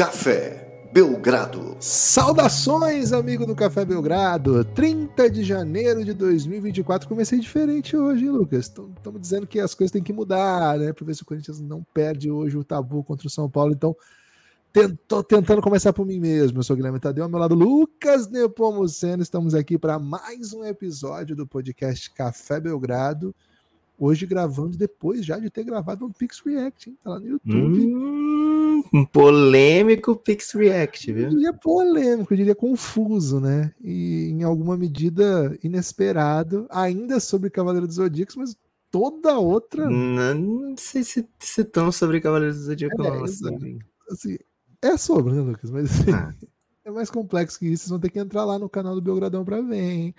Café Belgrado. Saudações, amigo do Café Belgrado. 30 de janeiro de 2024. Comecei diferente hoje, hein, Lucas? Estamos dizendo que as coisas têm que mudar, né? Para ver se o Corinthians não perde hoje o tabu contra o São Paulo. Então, tô tentando começar por mim mesmo. Eu sou o Guilherme Tadeu, ao meu lado, Lucas Nepomuceno. Estamos aqui para mais um episódio do podcast Café Belgrado. Hoje gravando depois já de ter gravado um Pix React, hein? Tá lá no YouTube. Hum, um polêmico Pix React, viu? Eu diria polêmico, eu diria confuso, né? E em alguma medida inesperado, ainda sobre Cavaleiro dos Zodíacos, mas toda outra. Não, não sei se, se tão sobre Cavaleiro dos Zodíacos, é, assim. assim. É sobre, né, Lucas? Mas assim, ah. é mais complexo que isso. Vocês vão ter que entrar lá no canal do Belgradão para ver, hein?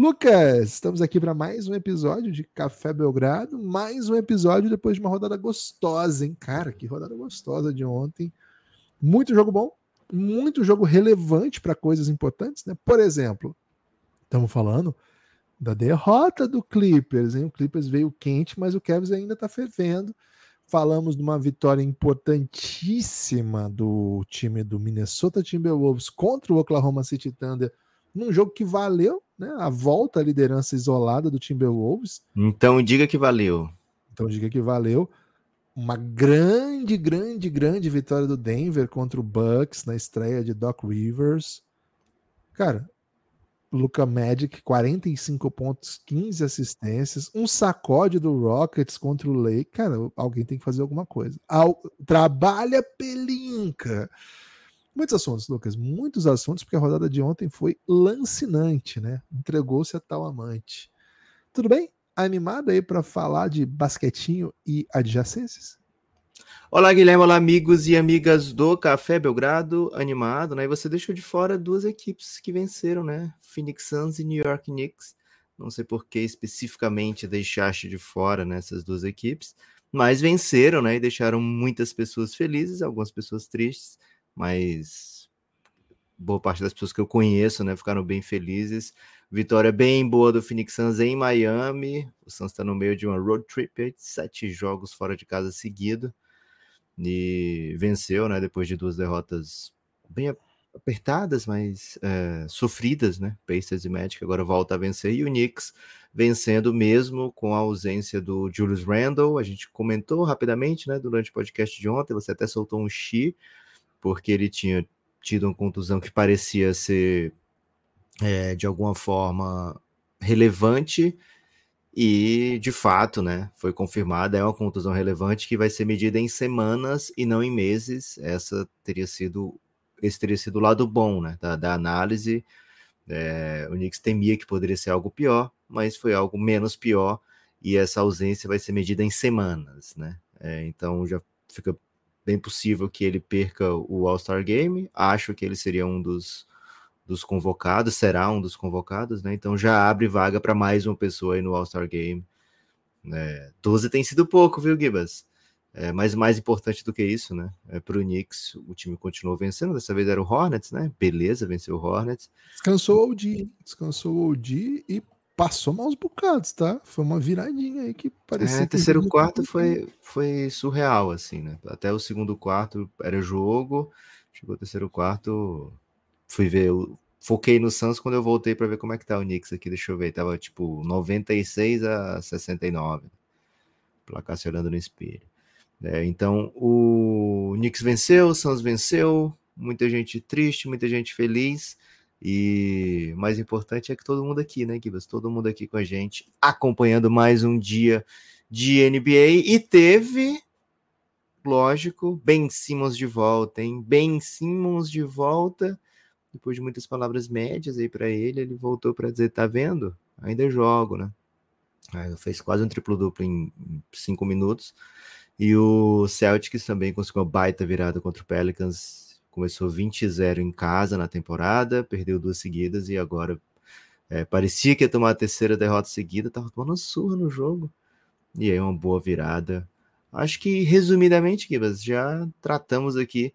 Lucas, estamos aqui para mais um episódio de Café Belgrado, mais um episódio depois de uma rodada gostosa, hein? Cara, que rodada gostosa de ontem. Muito jogo bom, muito jogo relevante para coisas importantes, né? Por exemplo, estamos falando da derrota do Clippers, hein? O Clippers veio quente, mas o Cavs ainda está fervendo. Falamos de uma vitória importantíssima do time do Minnesota Timberwolves contra o Oklahoma City Thunder num jogo que valeu né, a volta à liderança isolada do Timberwolves. Então diga que valeu. Então diga que valeu. Uma grande, grande, grande vitória do Denver contra o Bucks na estreia de Doc Rivers. Cara, Luca Magic, 45 pontos, 15 assistências, um sacode do Rockets contra o Lake. Cara, alguém tem que fazer alguma coisa. Al... Trabalha pelinca. Muitos assuntos, Lucas, muitos assuntos, porque a rodada de ontem foi lancinante, né? Entregou-se a tal amante. Tudo bem? Animado aí para falar de basquetinho e adjacências? Olá, Guilherme, olá, amigos e amigas do Café Belgrado, animado, né? E você deixou de fora duas equipes que venceram, né? Phoenix Suns e New York Knicks. Não sei por que especificamente deixaste de fora nessas né, duas equipes, mas venceram, né? E deixaram muitas pessoas felizes, algumas pessoas tristes mas boa parte das pessoas que eu conheço, né, ficaram bem felizes. Vitória bem boa do Phoenix Suns em Miami. O Suns está no meio de uma road trip, sete jogos fora de casa seguido e venceu, né, depois de duas derrotas bem apertadas, mas é, sofridas, né? Pacers e Magic agora volta a vencer e o Knicks vencendo mesmo com a ausência do Julius Randle. A gente comentou rapidamente, né, durante o podcast de ontem. Você até soltou um chi porque ele tinha tido uma contusão que parecia ser é, de alguma forma relevante e de fato, né, foi confirmada, é uma contusão relevante que vai ser medida em semanas e não em meses. Essa teria sido esse teria sido o lado bom, né, da, da análise. É, o Knicks temia que poderia ser algo pior, mas foi algo menos pior e essa ausência vai ser medida em semanas, né? É, então já fica bem possível que ele perca o All-Star Game. Acho que ele seria um dos, dos convocados, será um dos convocados, né? Então já abre vaga para mais uma pessoa aí no All-Star Game. É, 12 tem sido pouco, viu, Gibas? É, mas mais importante do que isso, né? É, para o Knicks, o time continuou vencendo. Dessa vez era o Hornets, né? Beleza, venceu o Hornets. Descansou o OD, descansou o OD e passou maus bocados, tá? Foi uma viradinha aí que parecia. É, terceiro quarto foi, foi surreal, assim, né? Até o segundo quarto era jogo, chegou o terceiro quarto, fui ver, eu foquei no Suns quando eu voltei para ver como é que tá o Knicks aqui, deixa eu ver, tava tipo 96 a 69, placar se olhando no espelho. É, então o Knicks venceu, o Suns venceu, muita gente triste, muita gente feliz. E mais importante é que todo mundo aqui, né, Gibas? Todo mundo aqui com a gente, acompanhando mais um dia de NBA. E teve, lógico, Ben Simmons de volta, hein? Ben Simmons de volta. Depois de muitas palavras médias aí para ele, ele voltou para dizer: tá vendo? Ainda jogo, né? Aí fez quase um triplo-duplo em cinco minutos. E o Celtics também conseguiu uma baita virada contra o Pelicans começou 20-0 em casa na temporada, perdeu duas seguidas e agora é, parecia que ia tomar a terceira derrota seguida, tava tomando surra no jogo. E aí uma boa virada. Acho que resumidamente, Gibas, já tratamos aqui,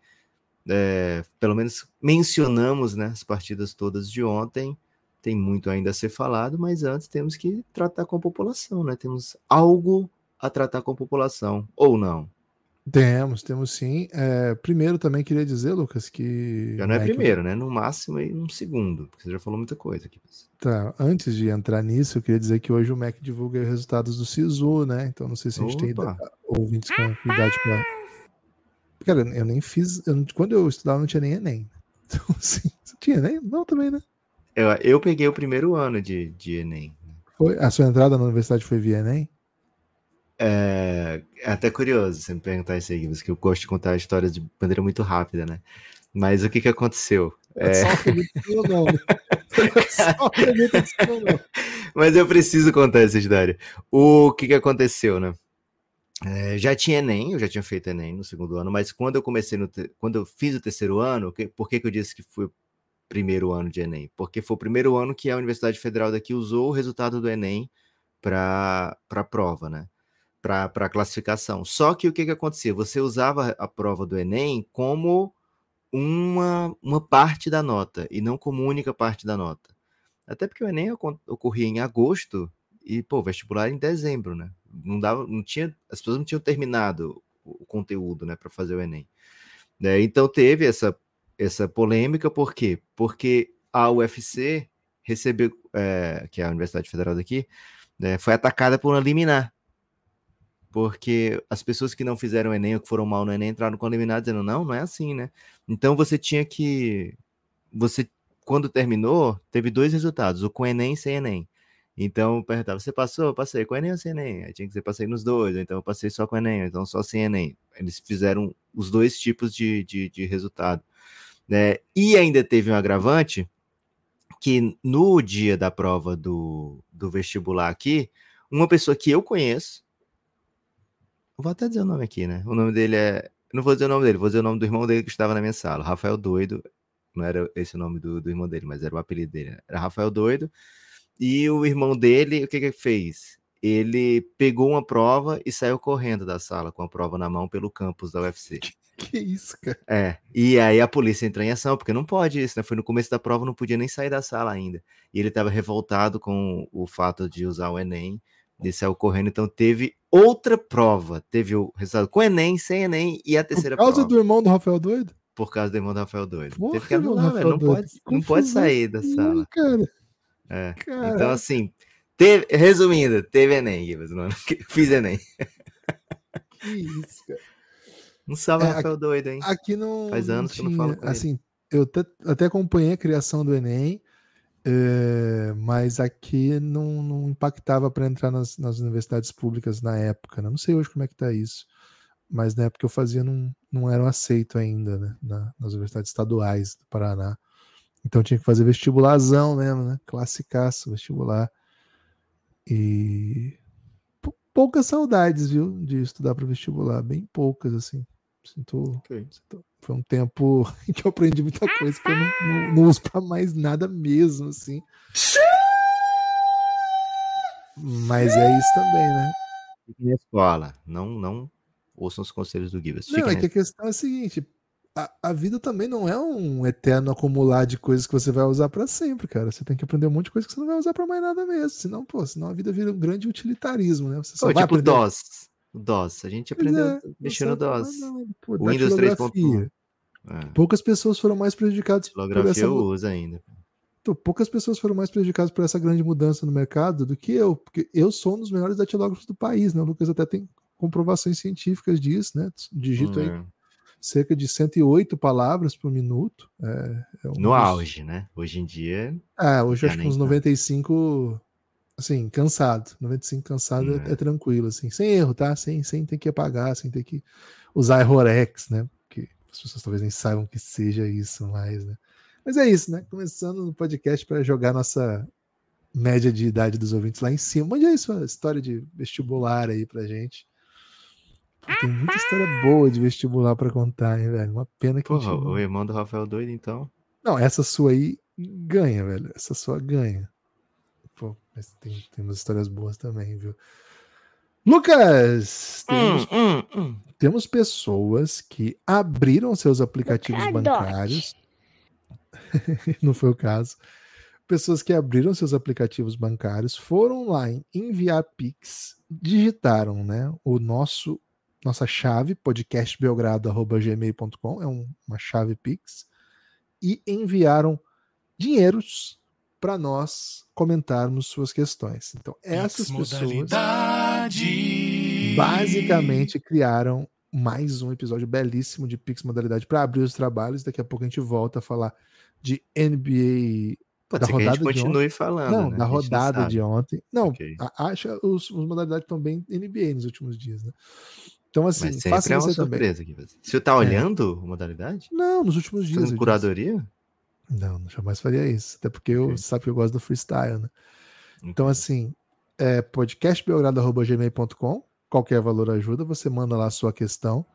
é, pelo menos mencionamos né, as partidas todas de ontem. Tem muito ainda a ser falado, mas antes temos que tratar com a população, né? Temos algo a tratar com a população, ou não? Temos, temos sim. É, primeiro também queria dizer, Lucas, que. Já não é Mac... primeiro, né? No máximo aí um segundo, porque você já falou muita coisa aqui. Tá, antes de entrar nisso, eu queria dizer que hoje o Mac divulga os resultados do SISU, né? Então não sei se a gente Opa. tem ouvintes com idade pra. Cara, eu nem fiz. Eu, quando eu estudava, não tinha nem Enem. Então, assim, você tinha Enem? Não, também, né? Eu, eu peguei o primeiro ano de, de Enem. Foi? A sua entrada na universidade foi via Enem? É, é até curioso você me perguntar isso aí, porque eu gosto de contar histórias de maneira muito rápida, né? Mas o que que aconteceu? É... Mas eu preciso contar essa história. O que que aconteceu, né? É, já tinha Enem, eu já tinha feito Enem no segundo ano, mas quando eu comecei, no te... quando eu fiz o terceiro ano, que... por que, que eu disse que foi o primeiro ano de Enem? Porque foi o primeiro ano que a Universidade Federal daqui usou o resultado do Enem para a prova, né? Para a classificação. Só que o que, que acontecia? Você usava a prova do Enem como uma, uma parte da nota e não como única parte da nota. Até porque o Enem ocorria em agosto e, pô, vestibular em dezembro, né? Não dava, não tinha, as pessoas não tinham terminado o conteúdo, né, para fazer o Enem. É, então teve essa, essa polêmica, por quê? Porque a UFC recebeu, é, que é a Universidade Federal daqui, né, foi atacada por uma liminar porque as pessoas que não fizeram Enem ou que foram mal no Enem entraram eliminado dizendo, não, não é assim, né? Então você tinha que. Você, quando terminou, teve dois resultados, o com Enem e sem Enem. Então perguntava, você passou? Eu passei com Enem ou sem Enem? Aí tinha que dizer, passei nos dois, então eu passei só com Enem, então só sem Enem. Eles fizeram os dois tipos de, de, de resultado. Né? E ainda teve um agravante que no dia da prova do, do vestibular aqui, uma pessoa que eu conheço, Vou até dizer o nome aqui, né? O nome dele é. Não vou dizer o nome dele, vou dizer o nome do irmão dele que estava na minha sala. Rafael Doido. Não era esse o nome do, do irmão dele, mas era o apelido dele. Né? Era Rafael Doido. E o irmão dele, o que que fez? Ele pegou uma prova e saiu correndo da sala com a prova na mão pelo campus da UFC. Que isso, cara? É. E aí a polícia entrou em ação, porque não pode isso, né? Foi no começo da prova, não podia nem sair da sala ainda. E ele estava revoltado com o fato de usar o Enem ele saiu correndo, então teve outra prova. Teve o resultado com Enem, sem Enem e a terceira prova. Por causa prova. do irmão do Rafael Doido? Por causa do irmão do Rafael Doido. Porra, teve que anular, velho. Não pode, não pode sair da sala. Cara. É. Então, assim, teve, resumindo, teve Enem, Gibas, fiz Enem. Que isso, cara. Não sabe é, Rafael Doido, hein? Aqui não. Faz anos não tinha, que eu não falo com assim, ele. Eu até acompanhei a criação do Enem. É, mas aqui não, não impactava para entrar nas, nas, universidades públicas na época. Né? Não sei hoje como é que está isso, mas na época que eu fazia não, não era aceito ainda né? na, nas universidades estaduais do Paraná. Então tinha que fazer vestibularzão mesmo, né? Classicaço, vestibular. E poucas saudades, viu, de estudar para vestibular, bem poucas, assim. Sinto, okay. sinto, foi um tempo que eu aprendi muita coisa que eu não, não, não uso para mais nada mesmo, assim. Mas é isso também, né? Fique na escola, não, não ouçam os conselhos do Gibbs. Não, é que a questão é a seguinte: a, a, vida também não é um eterno acumular de coisas que você vai usar para sempre, cara. Você tem que aprender um monte de coisa que você não vai usar para mais nada mesmo. Senão, pô, senão a vida vira um grande utilitarismo, né? Você só vai tipo aprender... DOS. O DOS. A gente aprendeu é, mexendo no DOS. Pô, Windows 3.1. É. Poucas pessoas foram mais prejudicadas por essa... eu uso ainda. Então, poucas pessoas foram mais prejudicadas por essa grande mudança no mercado do que eu, porque eu sou um dos melhores datilógrafos do país, né? O Lucas até tem comprovações científicas disso, né? Digito hum, aí é. cerca de 108 palavras por minuto. É, é um no dos... auge, né? Hoje em dia. Ah, hoje acho que uns 95 assim, cansado. 95 cansado é. é, tranquilo, assim, sem erro, tá? Sem, sem ter que apagar, sem ter que usar Errorex, né? Porque as pessoas talvez nem saibam que seja isso mais, né? Mas é isso, né? Começando no podcast para jogar nossa média de idade dos ouvintes lá em cima. Mande aí sua história de vestibular aí pra gente. tem muita história boa de vestibular para contar, hein, velho? Uma pena que. Porra, o irmão do Rafael doido, então. Não, essa sua aí ganha, velho. Essa sua ganha. Mas tem, tem umas histórias boas também, viu? Lucas, temos, hum, hum, hum. temos pessoas que abriram seus aplicativos bancários. Não foi o caso. Pessoas que abriram seus aplicativos bancários, foram lá em enviar Pix, digitaram né, o nosso nossa chave, podcastbelgrado.gmail.com, é um, uma chave Pix, e enviaram dinheiros para nós comentarmos suas questões. Então, essas pessoas basicamente criaram mais um episódio belíssimo de Pix Modalidade para abrir os trabalhos. Daqui a pouco a gente volta a falar de NBA Pode da ser rodada que a gente continue falando. Não, né? da rodada não de ontem. Não, okay. acha os, os modalidades estão bem NBA nos últimos dias, né? Então, assim, Mas faça é você também. Aqui. Você tá é. olhando é. modalidade? Não, nos últimos dias. Fazendo curadoria? Disse. Não, jamais faria isso. Até porque okay. eu sabe que eu gosto do freestyle, né? Okay. Então, assim, é podcastbelgrado.gmail.com. Qualquer valor ajuda, você manda lá a sua questão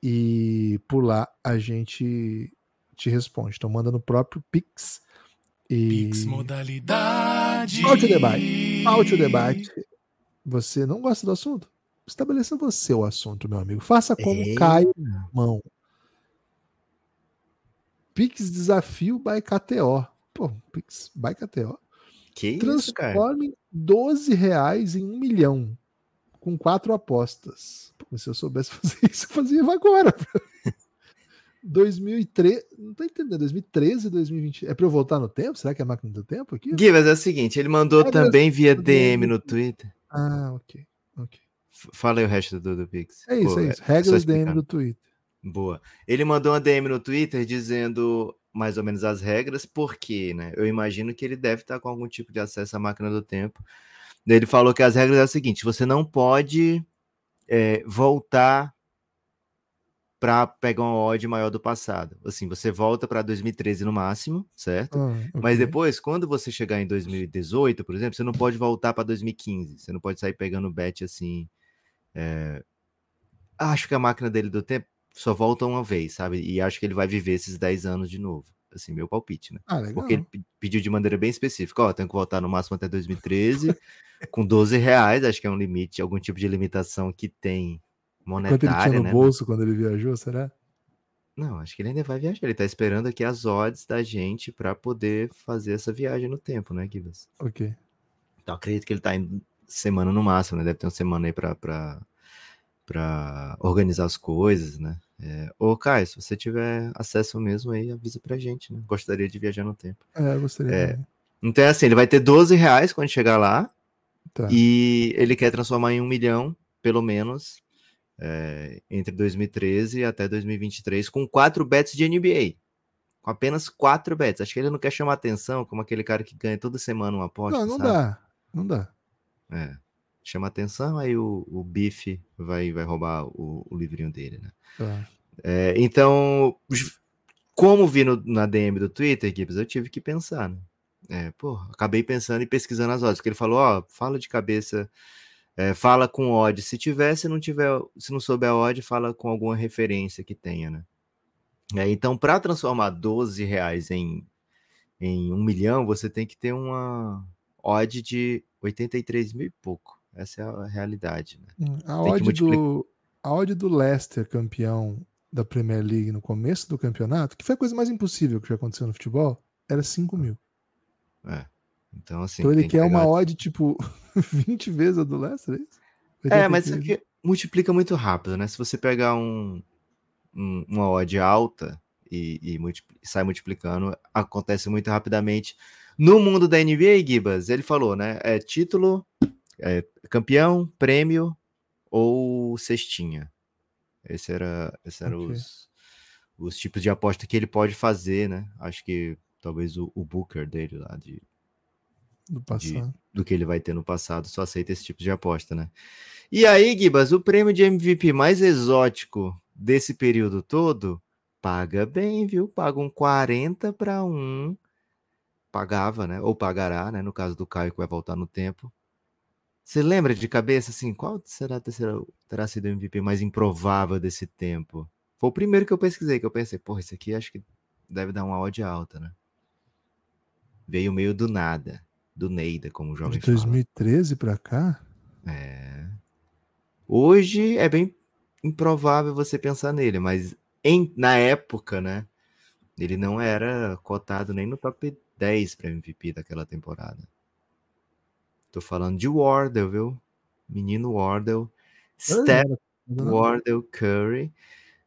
e por lá a gente te responde. Então, manda no próprio Pix e... Pix modalidade. Falte o debate. Falte o debate. Você não gosta do assunto? Estabeleça você o assunto, meu amigo. Faça como é. cai mão. Pix Desafio by KTO. Pô, Pix by KTO. Que Transforme isso, 12 reais em um milhão. Com quatro apostas. Pô, se eu soubesse fazer isso, eu fazia agora. 2003, não tô entendendo, 2013, 2020. É para eu voltar no tempo? Será que é a máquina do tempo aqui? Givas, é o seguinte, ele mandou é também via DM no Twitter. Ah, ok, ok. Fala aí o resto do, do Pix. É isso, Pô, é isso. É Regras DM do Twitter. Boa. Ele mandou uma DM no Twitter dizendo mais ou menos as regras, porque, né? Eu imagino que ele deve estar com algum tipo de acesso à máquina do tempo. Ele falou que as regras é o seguinte: você não pode é, voltar para pegar uma odd maior do passado. Assim, você volta para 2013 no máximo, certo? Ah, okay. Mas depois, quando você chegar em 2018, por exemplo, você não pode voltar para 2015. Você não pode sair pegando bet assim. É... Acho que a máquina dele do tempo só volta uma vez, sabe? E acho que ele vai viver esses 10 anos de novo. Assim, meu palpite, né? Ah, Porque ele pediu de maneira bem específica. Ó, tenho que voltar no máximo até 2013, com 12 reais. Acho que é um limite, algum tipo de limitação que tem monetária, Quanto ele tinha no né? bolso quando ele viajou, será? Não, acho que ele ainda vai viajar. Ele tá esperando aqui as odds da gente para poder fazer essa viagem no tempo, né, Gibas? Ok. Então acredito que ele tá em semana no máximo, né? Deve ter uma semana aí pra, pra, pra organizar as coisas, né? É... Ô, Caio, se você tiver acesso mesmo aí, avisa pra gente, né? Gostaria de viajar no tempo. É, gostaria. É... Então é assim, ele vai ter 12 reais quando chegar lá. Tá. E ele quer transformar em um milhão, pelo menos, é, entre 2013 até 2023 com quatro bets de NBA. Com apenas quatro bets. Acho que ele não quer chamar atenção como aquele cara que ganha toda semana uma aposta. Não, não sabe? dá. Não dá. É. Chama atenção, aí o, o Bife vai, vai roubar o, o livrinho dele, né? Tá. É, então, como vi no, na DM do Twitter, Gibbs, eu tive que pensar, né? É, pô, acabei pensando e pesquisando as odds, porque ele falou, ó, fala de cabeça é, fala com odd. Se tiver, se não tiver, se não souber odd, fala com alguma referência que tenha, né? É, então, para transformar 12 reais em, em um milhão, você tem que ter uma odd de 83 mil e pouco. Essa é a realidade. Né? Hum, a, odd do, a odd do Leicester, campeão da Premier League no começo do campeonato, que foi a coisa mais impossível que já aconteceu no futebol, era 5 mil. É. Então, assim. Então ele quer pegar... uma odd, tipo, 20 vezes a do Leicester, é isso? É, mas isso aqui multiplica muito rápido, né? Se você pegar um, um uma odd alta e, e, e, sai multiplicando, acontece muito rapidamente. No mundo da NBA, Gibas, ele falou, né? É título, é, campeão, prêmio ou cestinha. Esse era, esse era okay. os, os tipos de aposta que ele pode fazer, né? Acho que talvez o, o Booker dele lá de do passado. De, do que ele vai ter no passado, só aceita esse tipo de aposta, né? E aí, Gibas, o prêmio de MVP mais exótico desse período todo paga bem, viu? Paga um 40 para um. Pagava, né? Ou pagará, né? No caso do Caio, que vai voltar no tempo. Você lembra de cabeça, assim, qual será, terá, terá sido o MVP mais improvável desse tempo? Foi o primeiro que eu pesquisei, que eu pensei, porra, esse aqui acho que deve dar uma odd alta, né? Veio meio do nada do Neida, como o jovem De 2013 para cá? É. Hoje é bem improvável você pensar nele, mas em, na época, né? Ele não era cotado nem no top 10 para MVP daquela temporada. Tô falando de Wardell, viu? Menino Wardell. Steph, Wardell Curry,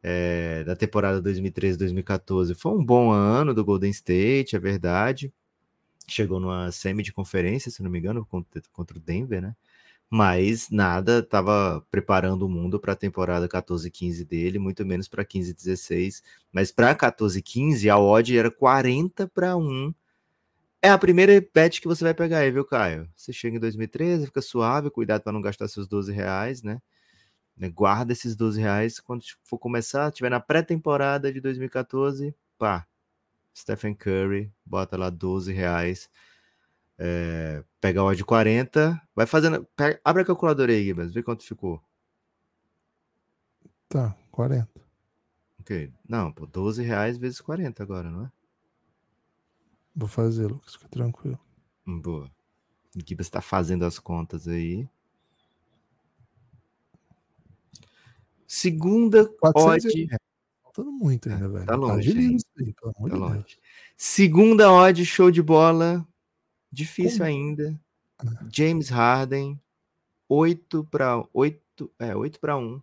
é, da temporada 2013-2014. Foi um bom ano do Golden State, é verdade. Chegou numa semi de conferência, se não me engano, contra, contra o Denver, né? Mas nada estava preparando o mundo para a temporada 14-15 dele, muito menos para 15-16. Mas para 14-15, a odd era 40 para 1 é a primeira bet que você vai pegar aí, viu, Caio? Você chega em 2013, fica suave, cuidado para não gastar seus 12 reais, né? né? Guarda esses 12 reais quando for começar, tiver na pré-temporada de 2014, pá, Stephen Curry, bota lá 12 reais, é, pega o de 40, vai fazendo, pega, abre a calculadora aí, mas vê quanto ficou. Tá, 40. Ok, não, pô, 12 reais vezes 40 agora, não é? Vou fazer, Lucas, fica tranquilo. Boa. O Gibas está fazendo as contas aí. Segunda 400 odd. É, faltando muito ainda, velho. Tá longe. Tá isso aí, pelo amor tá de longe. Deus. Segunda odd, show de bola. Difícil Como? ainda. Ah. James Harden, 8 para 8, é, 8 para 1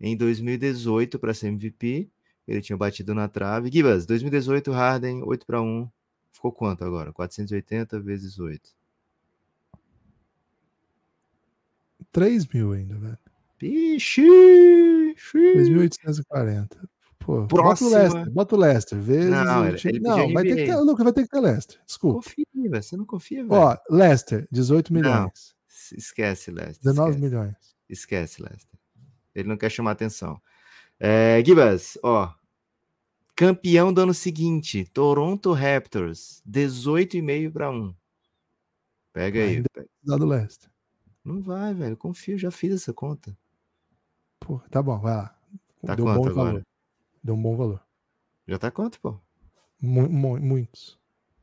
em 2018 para ser MVP. Ele tinha batido na trave. Gibas, 2018 Harden, 8 para 1. Ficou quanto agora? 480 vezes 8. 3 mil ainda, velho. Ixi! 3.840. Pô, bota o. Lester, bota o Lester. Vezes Não, o time- não vai ter que ter, Lucas, vai ter que ter Lester. Desculpa. Confia, velho. Você não confia, velho. Ó, Lester, 18 Não. milhões. Esquece, Lester. 19 esquece. milhões. Esquece, Lester. Ele não quer chamar atenção. É, Gibas, ó. Campeão do ano seguinte, Toronto Raptors, 18,5 para 1. Pega aí. Pega. Dá do Lester. Não vai, velho. Confio, já fiz essa conta. Pô, tá bom, vai lá. Tá Deu um bom agora? valor. Deu um bom valor. Já tá quanto, pô? Mu- mu- muitos.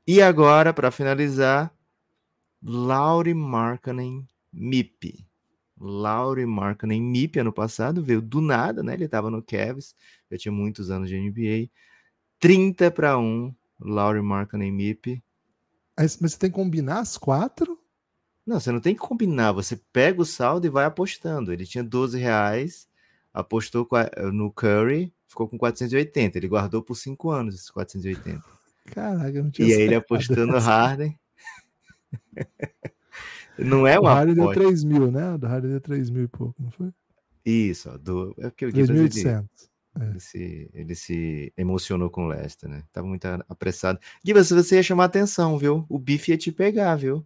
E agora, para finalizar, Lauri Markkanen MIP. Lauri Markkanen MIP ano passado veio do nada, né? Ele estava no Cavs, já tinha muitos anos de NBA. 30 para 1, Lauri Markkanen MIP. Mas, você tem que combinar as quatro? Não, você não tem que combinar, você pega o saldo e vai apostando. Ele tinha 12 reais, apostou qua- no Curry, ficou com 480. Ele guardou por 5 anos esses 480. Caraca, eu não tinha E aí ele apostou no. Harden. Não é O uma Harden deu aposta. 3 mil, né? O do Harden deu 3 mil e pouco, não foi? Isso, do... é porque o Gibas, ele, 3.800. ele se, ele se emocionou com o Leicester, né? Tava muito apressado. Gibas, você ia chamar atenção, viu? O bife ia te pegar, viu?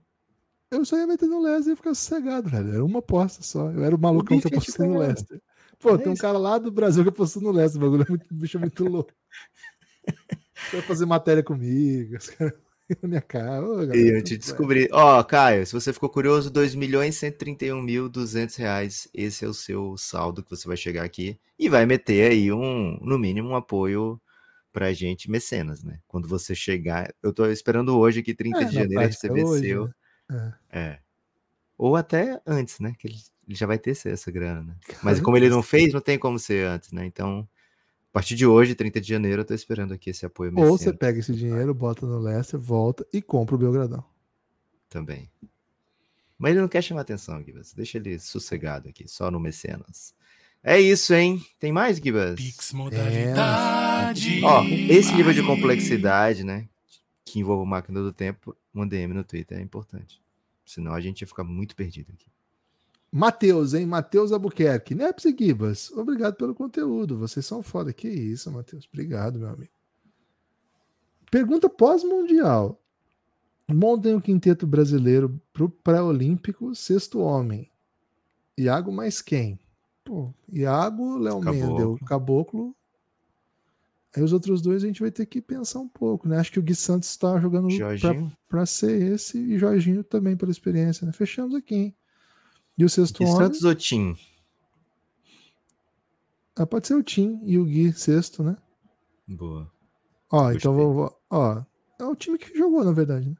Eu só ia meter no Lester e ia ficar sossegado, velho. Era uma aposta só. Eu era o malucão que ia te apostou no. Lester. Pô, É tem um isso. cara lá do Brasil que apostou no Lester. O bagulho é muito, o bicho é muito louco. Vai fazer matéria comigo. Os caras na minha cara. Ô, galera, E eu te descobri. Ó, Caio, se você ficou curioso, 2 milhões 131 mil 200 reais. Esse é o seu saldo que você vai chegar aqui e vai meter aí um, no mínimo, um apoio pra gente, mecenas, né? Quando você chegar, eu tô esperando hoje que 30 É, de janeiro prática, receber hoje, seu. né? É. Ou até antes, né? Que ele, já vai ter essa- grana, né? Mas como ele não fez, não tem como ser antes, né? Então, partir de hoje, 30 de janeiro, eu tô esperando aqui esse apoio Ou você pega esse dinheiro, bota no Lester, volta e compra o Belgradão. também. Mas ele não quer chamar atenção, Gibas. Deixa ele sossegado aqui, só no mecenas. É isso, hein? Tem mais, Gibas? Pix É, modalidade. Ó, esse nível de complexidade, né? Que envolve máquina do tempo, um DM no Twitter é importante. Senão a gente ia ficar muito perdido aqui. Matheus, hein? Matheus Albuquerque. Neps e Gibas, obrigado pelo conteúdo. Vocês são foda. Que isso, Matheus. Obrigado, meu amigo. Pergunta pós-mundial. Montem o quinteto brasileiro pro pré-olímpico, sexto homem. Iago mais quem? Pô, Iago, Léo. Mendel, Caboclo. Aí os outros dois a gente vai ter que pensar um pouco, né? Acho que o Gui Santos está jogando para ser esse e Jorginho também pela experiência, né? Fechamos aqui, hein? E o sexto e homem? Santos ou Tim? Ah, pode ser o Tim e o Gui sexto, né? Boa. Ó, então Gostei. vou, vou- ó, é o time que jogou, na verdade, né?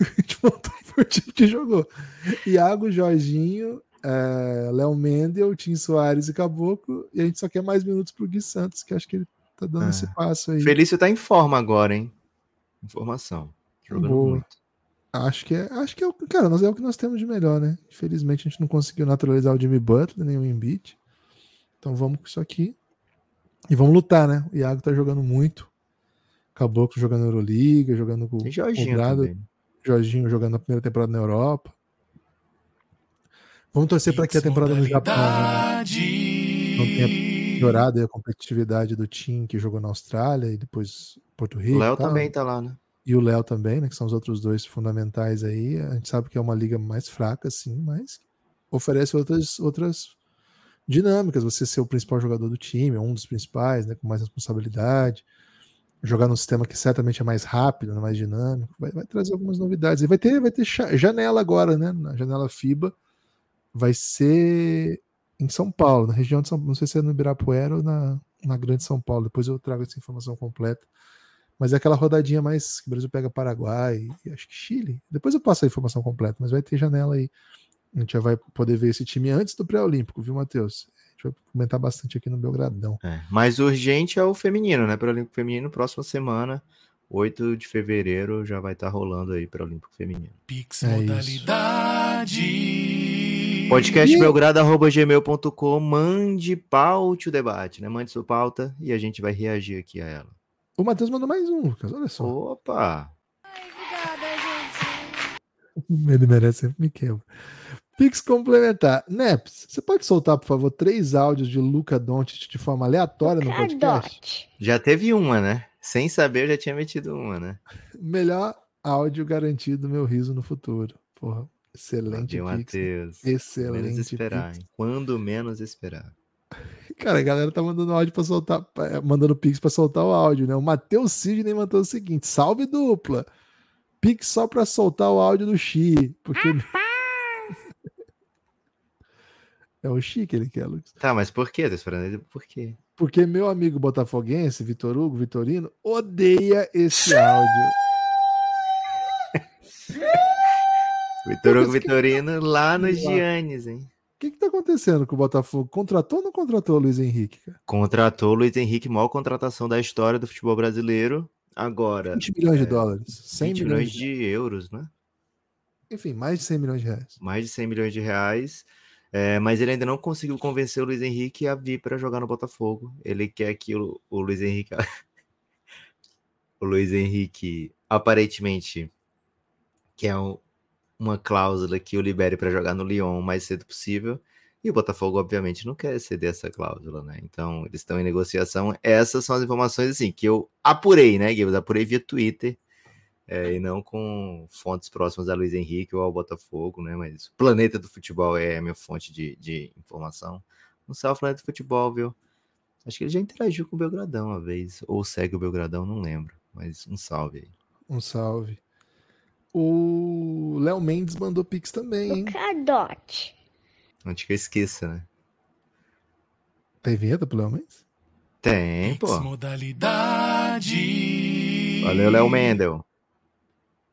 A gente voltou pro time que jogou. Iago, Jorginho, é, Léo Mendel, Tim Soares e Caboclo, e a gente só quer mais minutos pro Gui Santos, que acho que ele tá dando Ah. esse passo aí. Felício tá em forma agora, hein? Informação. Jogando Boa. muito. Acho que é, acho que é o, cara, nós é o que nós temos de melhor, né? Infelizmente a gente não conseguiu naturalizar o Jimmy Butler nem o Embiid. Então vamos com isso aqui. E vamos lutar, né? O Iago tá jogando muito. Caboclo jogando Euroliga, jogando com E Jorginho o Grado. também. Jorginho jogando a primeira temporada na Europa. Vamos torcer para que a temporada no Japão né, não tenha aí a competitividade do time que jogou na Austrália e depois Porto Rico. O Léo também tá lá, né? E o Léo também, né? Que são os outros dois fundamentais aí. A gente sabe que é uma liga mais fraca, sim, mas oferece outras, outras dinâmicas. Você ser o principal jogador do time, um dos principais, né? Com mais responsabilidade. Jogar num sistema que certamente é mais rápido, né, mais dinâmico. Vai, vai trazer algumas novidades. E vai ter, vai ter janela agora, né? Na janela FIBA. Vai ser em São Paulo, na região de São Paulo. Não sei se é no Ibirapuera ou na, na Grande São Paulo. Depois eu trago essa informação completa. Mas é aquela rodadinha mais que o Brasil pega Paraguai e acho que Chile. Depois eu passo a informação completa, mas vai ter janela aí. A gente já vai poder ver esse time antes do pré-olímpico, viu, Matheus? A gente vai comentar bastante aqui no Belgradão. É. Mais urgente é o feminino, né? Para o Olímpico Feminino, próxima semana, 8 de fevereiro, já vai estar rolando aí para o Olímpico Feminino. Pix É modalidade. Podcast belgrado.gmail.com, mande paute o debate, né? Mande sua pauta e a gente vai reagir aqui a ela. O Matheus mandou mais um, Lucas. Olha só. Opa! Ele merece sempre me quebra. Pix complementar. Neps, você pode soltar, por favor, três áudios de Luca Doncic de forma aleatória no podcast? Já teve uma, né? Sem saber, eu já tinha metido uma, né? Melhor áudio garantido meu riso no futuro. Porra, excelente. Matheus. Excelente Menos esperar? Quando menos esperar. Cara, a galera tá mandando áudio para soltar, eh, mandando Pix pra soltar o áudio, né? O Matheus Sidney mandou o seguinte: salve dupla! Pix só pra soltar o áudio do Xi, porque. é o Xi que ele quer, Lucas. Tá, mas por quê? Tô esperando ele por quê? Porque meu amigo botafoguense, Vitor Hugo, Vitorino, odeia esse áudio. Vitor Hugo Vitorino lá no. Giannis, hein? O que que tá acontecendo com o Botafogo? Contratou ou não contratou o Luiz Henrique, cara? Contratou o Luiz Henrique, maior contratação da história do futebol brasileiro. Agora, 20 milhões de dólares. 100 20 milhões. milhões de euros, né? Enfim, mais de 100 milhões de reais. Mais de 100 milhões de reais. É, mas ele ainda não conseguiu convencer o Luiz Henrique a vir para jogar no Botafogo. Ele quer que o, o Luiz Henrique. o Luiz Henrique aparentemente quer um- uma cláusula que o libere para jogar no Lyon o mais cedo possível. E o Botafogo, obviamente, não quer ceder essa cláusula, né? Então, eles estão em negociação. Essas são as informações, assim, que eu apurei, né, Guilherme? Apurei via Twitter. é, e não com fontes próximas a Luiz Henrique ou ao Botafogo, né? Mas o Planeta do Futebol é a minha fonte de, de informação. Um salve, Planeta do Futebol, viu? Acho que ele já interagiu com o Belgradão uma vez, ou segue o Belgradão, não lembro. Mas um salve aí. Um salve. O Léo Mendes mandou Pix também, hein? Cadote. Antes que eu esqueça, né? Tem vinheta pro Léo Mendes? Tem, Pix pô. modalidade. Valeu, Léo Mendel.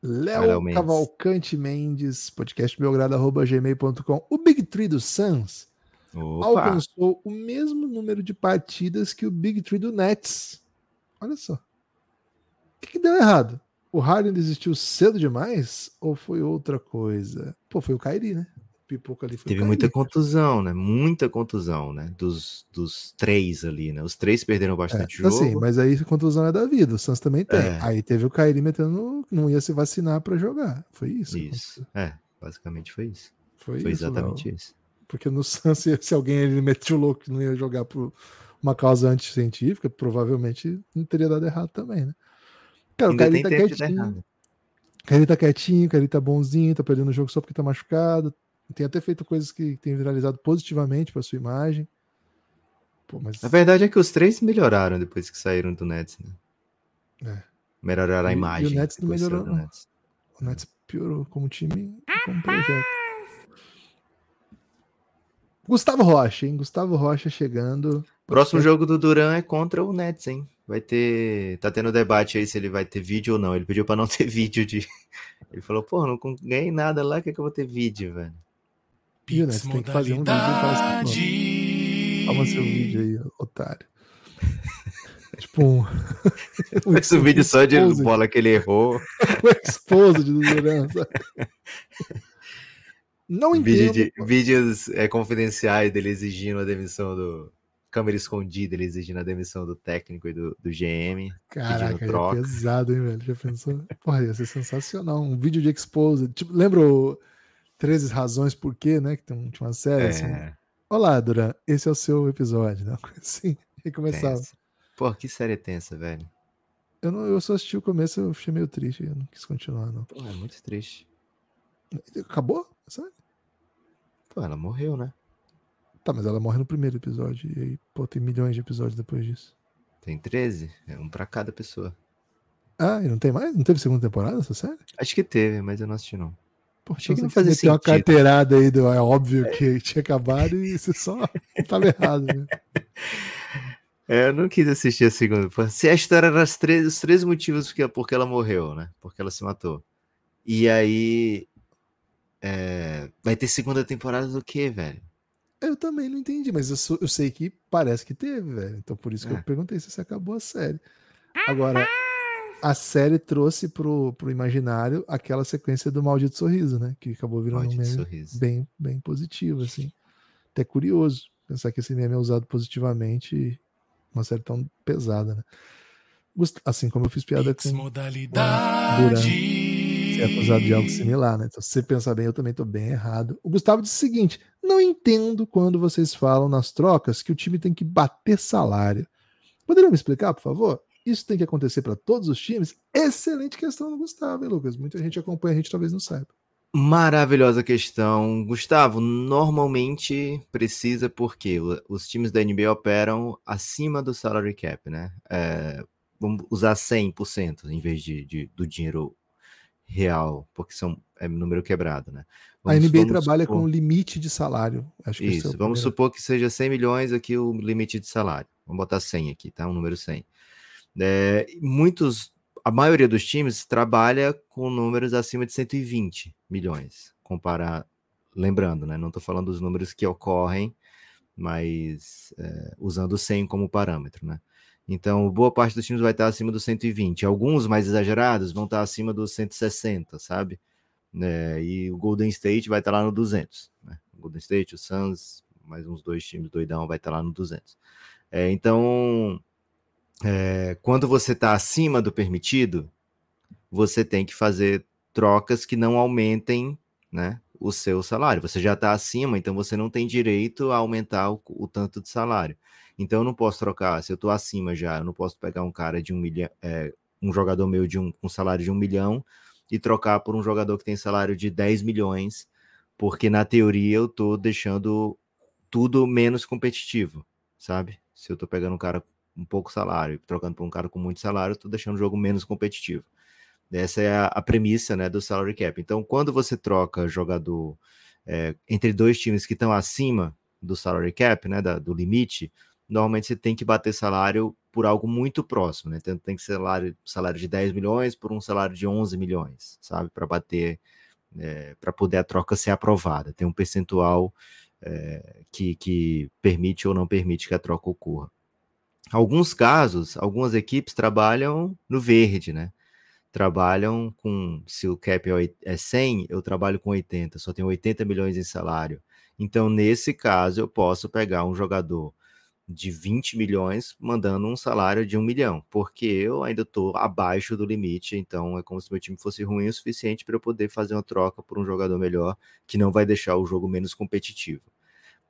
Léo. Cavalcante Mendes, podcastbelgrado.gmail.com. O Big Tree do Suns alcançou o mesmo número de partidas que o Big Tree do Nets. Olha só. O que, que deu errado? O Harden desistiu cedo demais? Ou foi outra coisa? Pô, foi o Kyrie, né? O pipoco ali foi o Teve muita contusão, né? Muita contusão, né? Dos, dos três ali, né? Os três perderam bastante É, jogo. assim, mas aí contusão é da vida, o Suns também tem. É. Aí teve o Kyrie metendo, não ia se vacinar pra jogar. Foi isso. Isso. É, basicamente foi isso. Foi, Foi isso, exatamente Léo. isso. Porque no Suns, se, alguém ele meteu o louco que não ia jogar por uma causa anticientífica, provavelmente não teria dado errado também, né? Cara, o tem tá dar quietinho. Kyrie tá quietinho, Kyrie tá bonzinho, tá perdendo o jogo só porque tá machucado. Tem até feito coisas que tem viralizado positivamente pra sua imagem. Pô, mas A verdade é que os três melhoraram depois que saíram do Nets, né? É. Melhoraram a E- e o imagem. Nets não melhorou, não. O Nets piorou como time e como projeto. Gustavo Rocha, hein? Gustavo Rocha chegando. Próximo jogo do Duran é contra o Nets, hein? Vai ter. Tá tendo debate aí se ele vai ter vídeo ou não. Ele pediu pra não ter vídeo de. Ele falou, pô, não ganhei nada lá, que é que eu vou ter vídeo, velho? E o Nets tem que fazer um vídeo modalidade. Toma seu vídeo aí, otário. tipo um. um Esse vídeo só de bola que ele errou. um exposed do Duran, sabe? Não Vídeo entendo. de, vídeos é, confidenciais dele exigindo a demissão do, câmera escondida, ele exigindo a demissão do técnico e do, do GM. Caraca, é pesado, hein, velho? Já pensou? Porra, ia ser sensacional. Um vídeo de expose. Tipo, lembra o 13 Razões Por Quê, né? Que tem, uma série é. assim. Olá, Duran, esse é o seu episódio, né? Assim, e começava. Pô, que série tensa, velho. Eu, não, eu só assisti o começo, eu achei meio triste, eu não quis continuar, não. Pô, é muito triste. Acabou? Sabe? Pô, ela morreu, né? Tá, mas ela morre no primeiro episódio. E aí, pô, tem milhões de episódios depois disso. Tem 13? É um pra cada pessoa. Ah, e não tem mais? Não teve segunda temporada essa série? Acho que teve, mas eu não assisti, não. Pô, Achei que não fazia sentido. uma carteirada aí do é óbvio que tinha acabado e você só tava errado, né? É, eu não quis assistir a segunda. Se a história era três, os três motivos porque, porque ela morreu, né? Porque ela se matou. E aí. É, vai ter segunda temporada do quê, velho? Eu também não entendi, mas eu, sou, eu sei que parece que teve, velho. Então por isso que é. eu perguntei se acabou a série. Agora, a série trouxe pro, pro imaginário aquela sequência do Maldito Sorriso, né? Que acabou virando Maldito um meme bem, bem positivo, assim. Até curioso pensar que esse meme é usado positivamente uma série tão pesada, né? Assim como eu fiz piada com modalidade ser acusado de algo similar, né? Então, se você pensar bem, eu também estou bem errado. O Gustavo disse o seguinte: não entendo quando vocês falam nas trocas que o time tem que bater salário. Poderiam me explicar, por favor? Isso tem que acontecer para todos os times? Excelente questão Gustavo, hein, Lucas? Muita gente acompanha, a gente talvez não saiba. Maravilhosa questão. Gustavo, normalmente precisa porque os times da NBA operam acima do salary cap, né? É, vamos usar 100% em vez de, de, do dinheiro real, porque são, é número quebrado, né? Vamos, a NBA trabalha supor... com limite de salário. Acho que é Isso, é vamos supor que seja 100 milhões aqui o limite de salário. Vamos botar 100 aqui, tá? Um número 100. É, muitos, a maioria dos times trabalha com números acima de 120 milhões. Comparar, lembrando, né? Não estou falando dos números que ocorrem, mas é, usando 100 como parâmetro, né? Então, boa parte dos times vai estar acima dos 120. Alguns mais exagerados vão estar acima dos 160, sabe? É, e o Golden State vai estar lá no 200. Né? O Golden State, o Suns, mais uns dois times doidão vai estar lá no 200. É, então, é, quando você está acima do permitido, você tem que fazer trocas que não aumentem né, o seu salário. Você já está acima, então você não tem direito a aumentar o, o tanto de salário. Então eu não posso trocar, se eu estou acima já, eu não posso pegar um cara de um milhão, é, um jogador meu de um, um salário de um milhão e trocar por um jogador que tem salário de 10 milhões, porque na teoria eu estou deixando tudo menos competitivo, sabe? Se eu estou pegando um cara com pouco salário e trocando por um cara com muito salário, eu estou deixando o jogo menos competitivo. Essa é a, a, premissa né, do salary cap. Então, quando você troca jogador é, entre dois times que estão acima do salary cap, né, da, do limite, normalmente você tem que bater salário por algo muito próximo, né? Tem, tem que ser salário, salário de 10 milhões por um salário de 11 milhões, sabe? Para bater, é, para poder a troca ser aprovada. Tem um percentual é, que, que permite ou não permite que a troca ocorra. Alguns casos, algumas equipes trabalham no verde, né? Trabalham com, se o cap é 100, é eu trabalho com 80, só tenho 80 milhões em salário. Então, nesse caso, eu posso pegar um jogador de 20 milhões mandando um salário de um milhão, porque eu ainda estou abaixo do limite, então é como se meu time fosse ruim o suficiente para eu poder fazer uma troca por um jogador melhor que não vai deixar o jogo menos competitivo.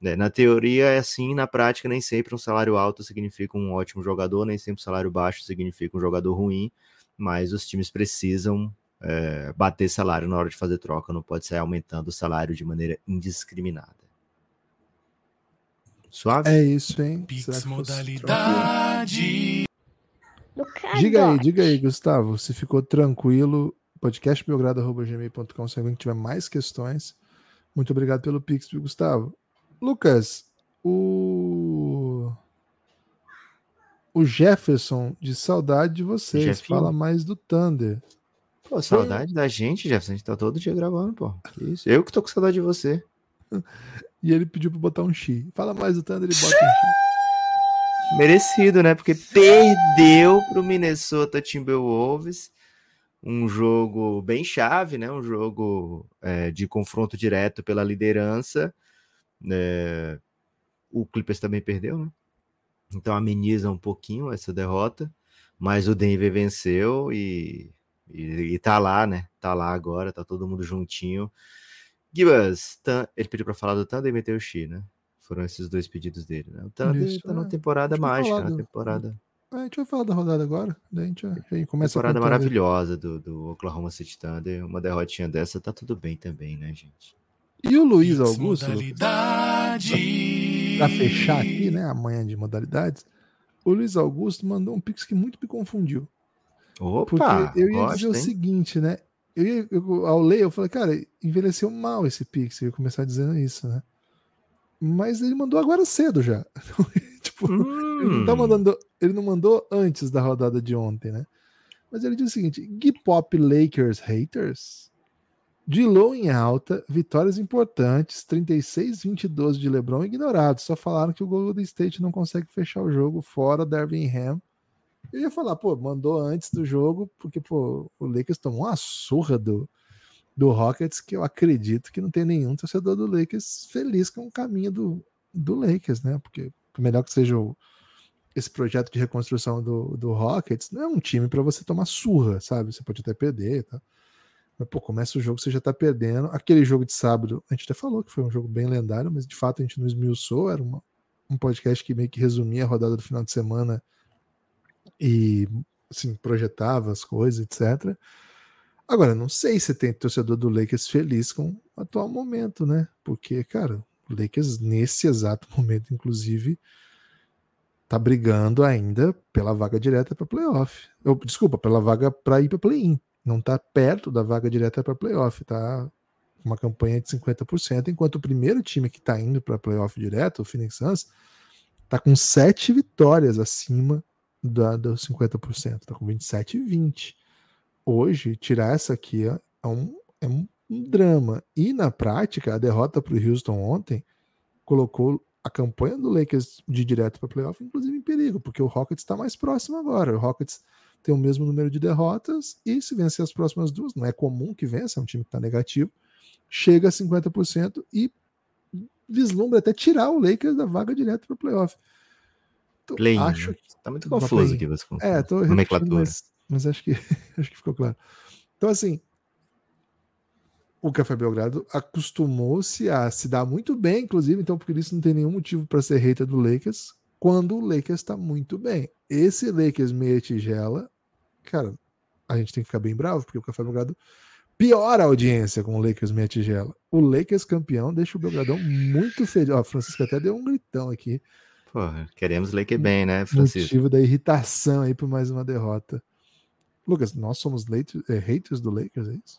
Né? Na teoria é assim, na prática nem sempre um salário alto significa um ótimo jogador, nem sempre um salário baixo significa um jogador ruim, mas os times precisam é, bater salário na hora de fazer troca, não pode sair aumentando o salário de maneira indiscriminada. Suave? É isso, hein? Pix modalidade. Diga aí, diga aí, Gustavo, se ficou tranquilo. podcastbelgrado.gmail.com se alguém tiver mais questões. Muito obrigado pelo Pix, Gustavo. Lucas, o. O Jefferson, de saudade de vocês. Jefinho. Fala mais do Thunder. Pô, saudade da gente, Jefferson. A gente tá todo dia gravando, pô. Que isso? Eu que tô com saudade de você. E ele pediu pra botar um X. Fala mais do Thunder, ele bota um X. Merecido, né? Porque perdeu pro Minnesota Timberwolves. Um jogo bem chave, né? Um jogo é, de confronto direto pela liderança. É... O Clippers também perdeu, né? Então ameniza um pouquinho essa derrota, mas o Denver venceu e, e, e tá lá, né? Tá lá agora, tá todo mundo juntinho. Gibas, ele pediu para falar do Thunder e meteu o X, né? Foram esses dois pedidos dele, né? O Thunder Isso, tá numa é. temporada Acho que eu mágica, na temporada, A gente vai falar da rodada agora, daí a gente já, já começa temporada o Thunder. maravilhosa do, do Oklahoma City Thunder. Uma derrotinha dessa tá tudo bem também, né, gente? E o Luiz Augusto, Modalidade. pra fechar aqui, né, amanhã de modalidades, o Luiz Augusto mandou um pix que muito me confundiu. Porque Opa, eu ia gosto, dizer o hein? seguinte, né? Eu, eu- ao ler, eu falei, cara, envelheceu mal esse Pix. Eu ia começar dizendo isso, né? Mas ele mandou agora cedo já. tipo, ele não tá Hum, mandando. Ele não mandou antes da rodada de ontem, né? Mas ele diz o seguinte: Gui Pop Lakers haters. De low em alta, vitórias importantes, 36-22 de LeBron ignorados. Só falaram que o Golden State não consegue fechar o jogo fora da Birmingham. Eu ia falar, pô, mandou antes do jogo, porque pô, o Lakers tomou uma surra do, do Rockets, que eu acredito que não tem nenhum torcedor do Lakers feliz com o caminho do, do Lakers, né? Porque por melhor que seja o, esse projeto de reconstrução do, do Rockets, não é um time para você tomar surra, sabe? Você pode até perder, tá? Mas, pô, começa o jogo, você já tá perdendo. Aquele jogo de sábado, a gente até falou que foi um jogo bem lendário, mas de fato a gente não esmiuçou, era uma, um podcast que meio que resumia a rodada do final de semana e assim, projetava as coisas, etc. Agora, não sei se tem torcedor do Lakers feliz com o atual momento, né? Porque, cara, o Lakers, nesse exato momento, inclusive, tá brigando ainda pela vaga direta para playoff. Ou, Desculpa, pela vaga para ir para play-in. Não tá perto da vaga direta para playoff, tá uma campanha de 50%, enquanto o primeiro time que tá indo para playoff direto, o Phoenix Suns, tá com sete vitórias acima da, dos 50%, tá com 27 e 20. Hoje, tirar essa aqui é é um, é um, drama. E na prática, a derrota para o Houston ontem colocou a campanha do Lakers de direto para playoff, inclusive em perigo, porque o Rockets está mais próximo agora. O Rockets tem o mesmo número de derrotas e se vencer as próximas duas, não é comum que vença, é um time que está negativo, chega a 50% e vislumbra até tirar o Lakers da vaga direto para playoff. Play-in, acho né? Tá muito confuso aqui você é, tô nomenclatura. mas, mas acho que acho que ficou claro. Então, assim, o Café Belgrado acostumou-se a se dar muito bem, inclusive, então por isso não tem nenhum motivo para ser hater do Lakers, quando o Lakers está muito bem. Esse Lakers meia tigela, cara, a gente tem que ficar bem bravo, porque o Café Belgrado piora a audiência com o Lakers meia tigela. O Lakers campeão deixa o Belgradão muito feliz. Ó, a Francisca até deu um gritão aqui. Porra, queremos Laker bem, né, Francisco? motivo da irritação aí por mais uma derrota. Lucas, nós somos late- é, haters do Lakers, é isso?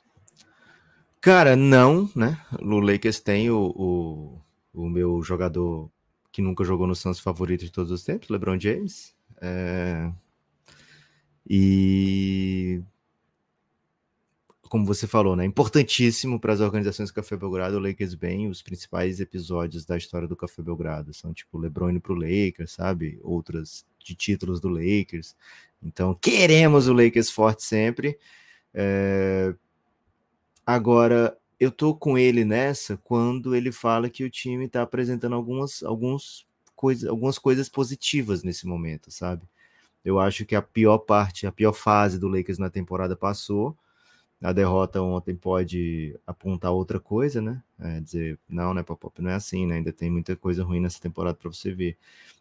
Cara, não, né? O Lakers tem o, o, o meu jogador que nunca jogou no Suns favorito de todos os tempos, LeBron James. É, E como você falou, né? Importantíssimo para as organizações do Café Belgrado, o Lakers bem, os principais episódios da história do Café Belgrado são tipo LeBron indo pro Lakers, sabe? Outras de títulos do Lakers. Então, queremos o Lakers forte sempre. É, Agora, eu tô com ele nessa quando ele fala que o time tá apresentando algumas, alguns coisa, algumas coisas positivas nesse momento, sabe? Eu acho que a pior parte, a pior fase do Lakers na temporada passou. A derrota ontem pode apontar outra coisa, né? É, dizer, não, né, Pop, não é assim, né? Ainda tem muita coisa ruim nessa temporada para você ver.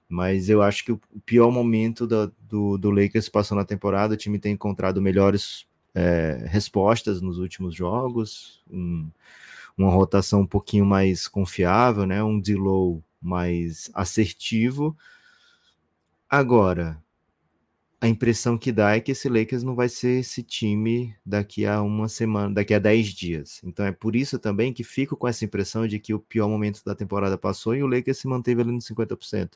Mas eu acho que o pior momento da- do, do Lakers passou na temporada, o time tem encontrado melhores é, respostas nos últimos jogos, um- uma rotação um pouquinho mais confiável, né? Um D-low mais assertivo. Agora, a impressão que dá é que esse Lakers não vai ser esse time daqui a uma semana, daqui a 10 dias. Então é por isso também que fico com essa impressão de que o pior momento da temporada passou e o Lakers se manteve ali nos 50%.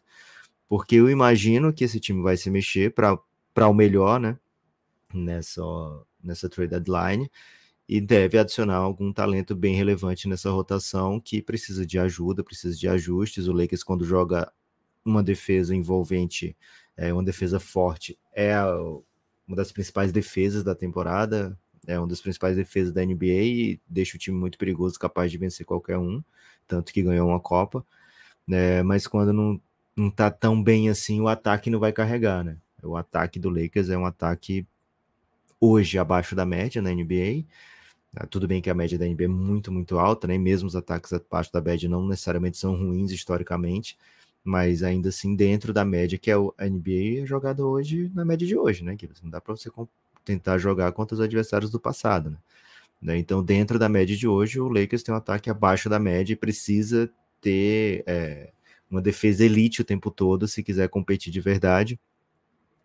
Porque eu imagino que esse time vai se mexer para o melhor, né? Nessa, nessa trade deadline e deve adicionar algum talento bem relevante nessa rotação que precisa de ajuda, precisa de ajustes. O Lakers, quando joga uma defesa envolvente, é, uma defesa forte, é uma das principais defesas da temporada, é uma das principais defesas da NBA e deixa o time muito perigoso, capaz de vencer qualquer um, tanto que ganhou uma Copa. né? mas quando não não tá tão bem assim, o ataque não vai carregar, né? O ataque do Lakers é um ataque hoje abaixo da média na NBA. Ah, tudo bem que a média da NBA é muito, muito alta, né? Mesmo os ataques abaixo da média não necessariamente são ruins historicamente, mas ainda assim dentro da média que é a NBA é jogada hoje na média de hoje, né? Que não dá para você tentar jogar contra os adversários do passado, né? né? Então, dentro da média de hoje, o Lakers tem um ataque abaixo da média e precisa ter é, uma defesa elite o tempo todo se quiser competir de verdade.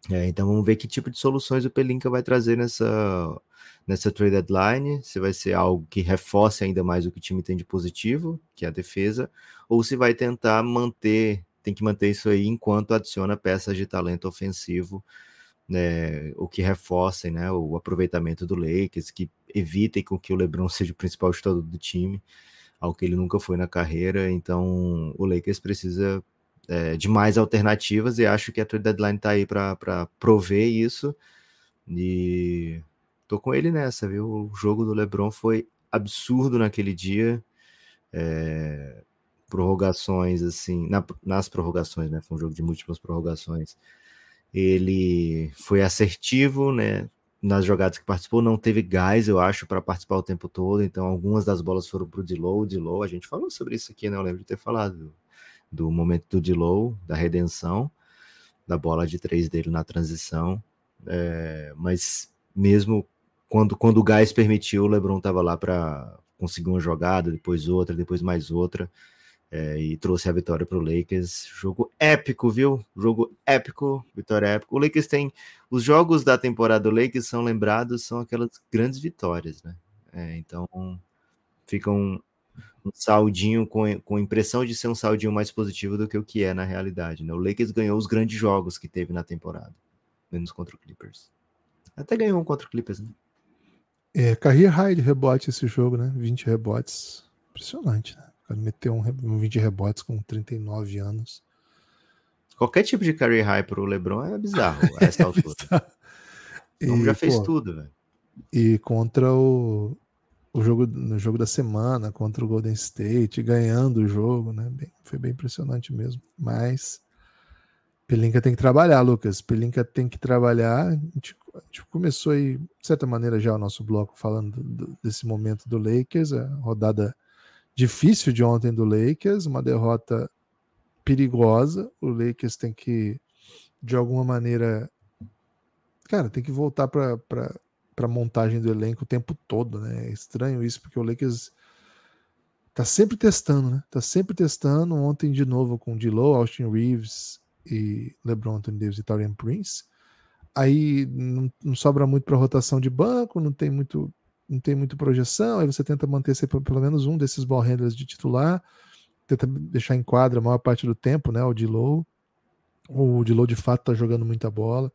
É, então vamos ver que tipo de soluções o Pelinka vai trazer nessa, nessa trade deadline, se vai ser algo que reforce ainda mais o que o time tem de positivo, que é a defesa, ou se vai tentar manter, tem que manter isso aí enquanto adiciona peças de talento ofensivo, né, o que reforcem né, o aproveitamento do Lakers, que evitem com que o LeBron seja o principal chutador do time, algo que ele nunca foi na carreira, então o Lakers precisa é, de mais alternativas e acho que a trade deadline tá aí para prover isso. E tô com ele nessa, viu? O jogo do LeBron foi absurdo naquele dia. É, prorrogações, assim, na, nas prorrogações, né? Foi um jogo de múltiplas prorrogações. Ele foi assertivo, né? Nas jogadas que participou, não teve gás, eu acho, para participar o tempo todo. Então, algumas das bolas foram pro Dilow, Dilow. A gente falou sobre isso aqui, né? Eu lembro de ter falado do momento do Dilow, da redenção, da bola de três dele na transição. É, mas mesmo quando, quando o gás permitiu, o LeBron estava lá para conseguir uma jogada, depois outra, depois mais outra. É, e trouxe a vitória para o Lakers. Jogo épico, viu? Jogo épico, vitória épica. O Lakers tem. Os jogos da temporada do Lakers são lembrados, são aquelas grandes vitórias, né? É, então ficam um saldinho com, com impressão de ser um saldinho mais positivo do que o que é na realidade. Né? O Lakers ganhou os grandes jogos que teve na temporada, menos contra o Clippers. Até ganhou um contra o Clippers, né? É, career high de rebote esse jogo, né? 20 rebotes. Impressionante, né? Cara meteu um, um 20 rebotes com 39 anos. Qualquer tipo de career high pro LeBron é bizarro a essa altura. é o já fez pô, tudo, velho. E contra o, o jogo no jogo da semana contra o Golden State, ganhando o jogo, né? Bem, foi bem impressionante mesmo. Mas Pelinka tem que trabalhar, Lucas. Pelinka tem que trabalhar. A gente, a gente, começou aí, de certa maneira, já o nosso bloco falando do, desse momento do Lakers, a rodada difícil de ontem do Lakers, uma derrota perigosa. O Lakers tem que, de alguma maneira, cara, tem que voltar para para montagem do elenco o tempo todo, né? É estranho isso, porque o Lakers tá sempre testando, né? Tá sempre testando. Ontem de novo com D'Lo, Austin Reeves e LeBron Anthony Davis e Taurean Prince. Aí não, não sobra muito para rotação de banco, não tem muito não tem muito projeção, aí você tenta manter sempre, pelo menos um desses ball handlers de titular, tenta deixar em quadra a maior parte do tempo, né? O D'Lo. O D'Lo de fato tá jogando muita bola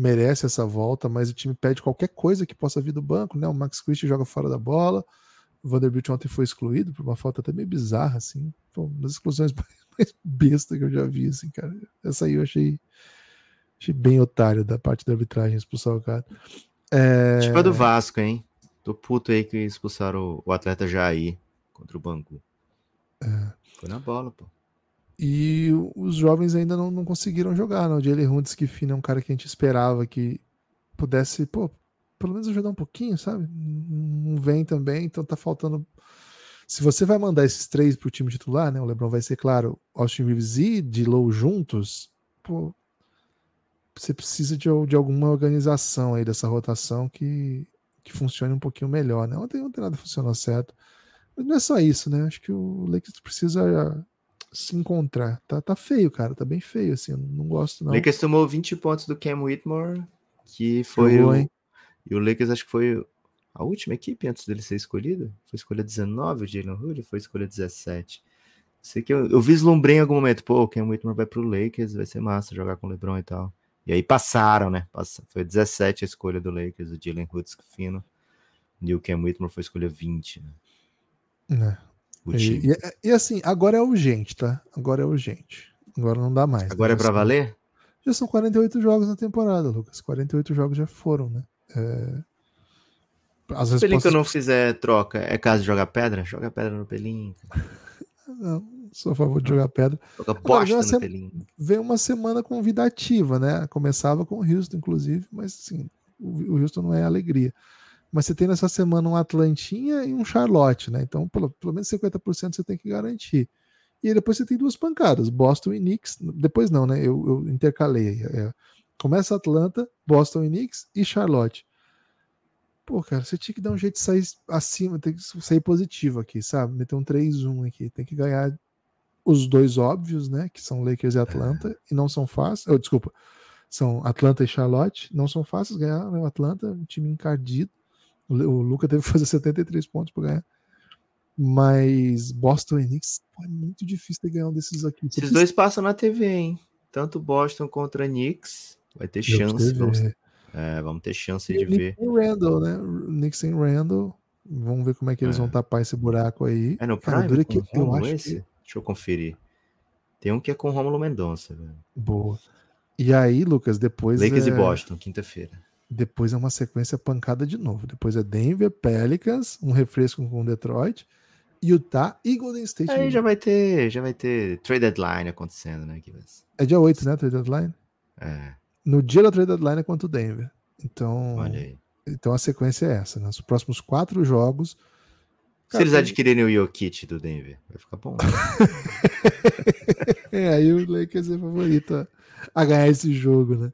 merece essa volta, mas o time pede qualquer coisa que possa vir do banco, né? O Max Christie joga fora da bola, o Vanderbilt ontem foi excluído por uma falta até meio bizarra, assim, Pô, uma das exclusões mais besta que eu já vi, assim, cara. Essa aí eu achei, achei bem otário da parte da arbitragem expulsar o cara. É... Tipo a do Vasco, hein? Tô puto aí que expulsaram o, atleta Jair contra o Bangu. É... Foi na bola, pô. E os jovens ainda não, não conseguiram jogar. Né? O Jalen Huntsky é um cara que a gente esperava que pudesse, pô, pelo menos ajudar um pouquinho, sabe? Não vem também, então tá faltando. Se você vai mandar esses três pro time titular, né? O LeBron vai ser, claro, Austin Reeves e Low juntos, pô, você precisa de, de alguma organização aí dessa rotação que, que funcione um pouquinho melhor, né? Ontem, ontem nada funcionou certo. Mas não é só isso, né? Acho que o Lakers precisa se encontrar. Tá, tá feio, cara. Tá bem feio, assim. Eu não gosto, não. O Lakers tomou 20 pontos do Cam Whitmore, que foi Jogou, o... Hein? E o Lakers acho que foi a última equipe antes dele ser escolhido. Foi escolha 19, o Jalen Hood, foi escolha 17. Sei que eu, eu vislumbrei em algum momento, pô, o Cam Whitmore vai pro Lakers, vai ser massa jogar com o LeBron e tal. E aí passaram, né? Foi 17 a escolha do Lakers, o Jalen Hoods fino. E o Cam Whitmore foi escolha 20, né? É. E, e, e, assim, agora é urgente, tá? Agora é urgente. Agora não dá mais. Né? Agora né? é para valer? Já são 48 jogos na temporada, Lucas. 48 jogos já foram, né? É... As Se o Pelinka não fizer troca, é caso de jogar pedra? Joga pedra no Pelinka. não, sou a favor de jogar pedra. Joga Agora, bosta já no. Veio uma semana convidativa, né? Começava com o Houston, inclusive, mas assim, o Houston não é alegria. Mas você tem nessa semana um Atlantinha e um Charlotte, né? Então, pelo, pelo menos 50% você tem que garantir. E aí depois você tem duas pancadas, Boston e Knicks. Depois não, né? Eu, eu intercalei. É, começa Atlanta, Boston e Knicks e Charlotte. Pô, cara, você tinha que dar um jeito de sair acima, tem que sair positivo aqui, sabe? Meter um 3-1 aqui. Tem que ganhar os dois óbvios, né? Que são Lakers e Atlanta, e não são fáceis. Oh, desculpa, são Atlanta e Charlotte. Não são fáceis ganhar, né? O Atlanta, um time encardido. O, o Luca teve que fazer 73 pontos para ganhar. Mas Boston e Knicks, pô, é muito difícil de ganhar um desses aqui. Esses dois passam na TV, hein? Tanto Boston contra Knicks. Vai ter chance. Vamos, é, vamos ter chance E de ver. sem Randall, né? Knicks sem Randall. Vamos ver como é que eles É. vão tapar esse buraco aí. É no Cara, Prime é com que eu acho esse? que... Deixa eu conferir. Tem um que é com o Romulo Mendonça, velho. Boa. E aí, Lucas, depois Lakers é... e Boston, quinta-feira. Depois é uma sequência pancada de novo. Depois é Denver, Pelicans, um refresco com Detroit, Utah e Golden State. Aí já vai ter, já vai ter trade deadline acontecendo, né? Kivas? É dia 8, né? Trade deadline? É, No dia da trade deadline é contra o Denver. Então, olha aí. então a sequência é essa. Né? Nos próximos quatro jogos. Se eles adquirirem o Jokic do Denver, vai ficar bom. É, aí o Lakers é favorito a, a ganhar esse jogo, né?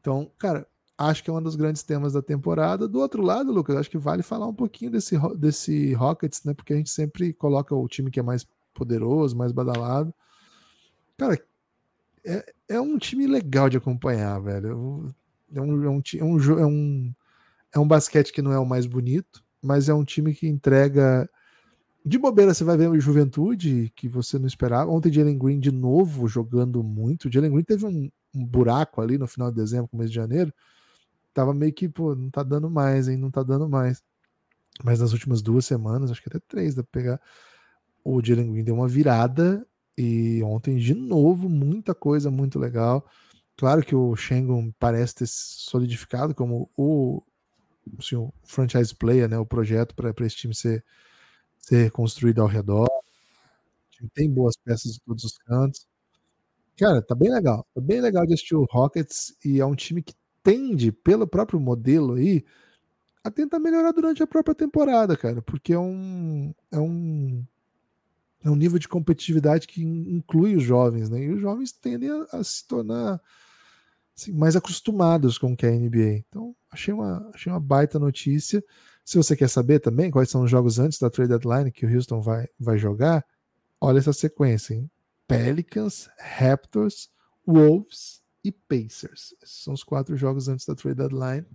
Então, cara, acho que é um dos grandes temas da temporada. Do outro lado, Lucas, acho que vale falar um pouquinho desse, desse Rockets, né? Porque a gente sempre coloca o time que é mais poderoso, mais badalado. Cara, é, é um time legal de acompanhar, velho. É um, é, um, é, um, é, um, é um basquete que não é o mais bonito, mas é um time que entrega. De bobeira, você vai ver o Juventude, que você não esperava. Ontem, Jalen Green de novo jogando muito. Jalen Green teve um, um buraco ali no final de dezembro, começo de janeiro. Tava meio que, pô, não tá dando mais, hein? Não tá dando mais. Mas nas últimas duas semanas, acho que até três, dá pra pegar. O Jalen Green deu uma virada. E ontem, de novo, muita coisa muito legal. Claro que o Shengun parece ter solidificado como o, assim, o franchise player, né? O projeto para esse time ser ser construído ao redor. Tem boas peças de todos os cantos. Cara, tá bem legal. Tá bem legal de assistir o Rockets e é um time que tende, pelo próprio modelo aí, a tentar melhorar durante a própria temporada, cara, porque é um é um é um nível de competitividade que in- inclui os jovens, né? E os jovens tendem a, a se tornar assim, mais acostumados com o que é a NBA. Então, achei uma, achei uma baita notícia. Se você quer saber também quais são os jogos antes da trade deadline que o Houston vai, vai jogar, olha essa sequência, hein? Pelicans, Raptors, Wolves e Pacers. Esses são os quatro jogos antes da trade deadline.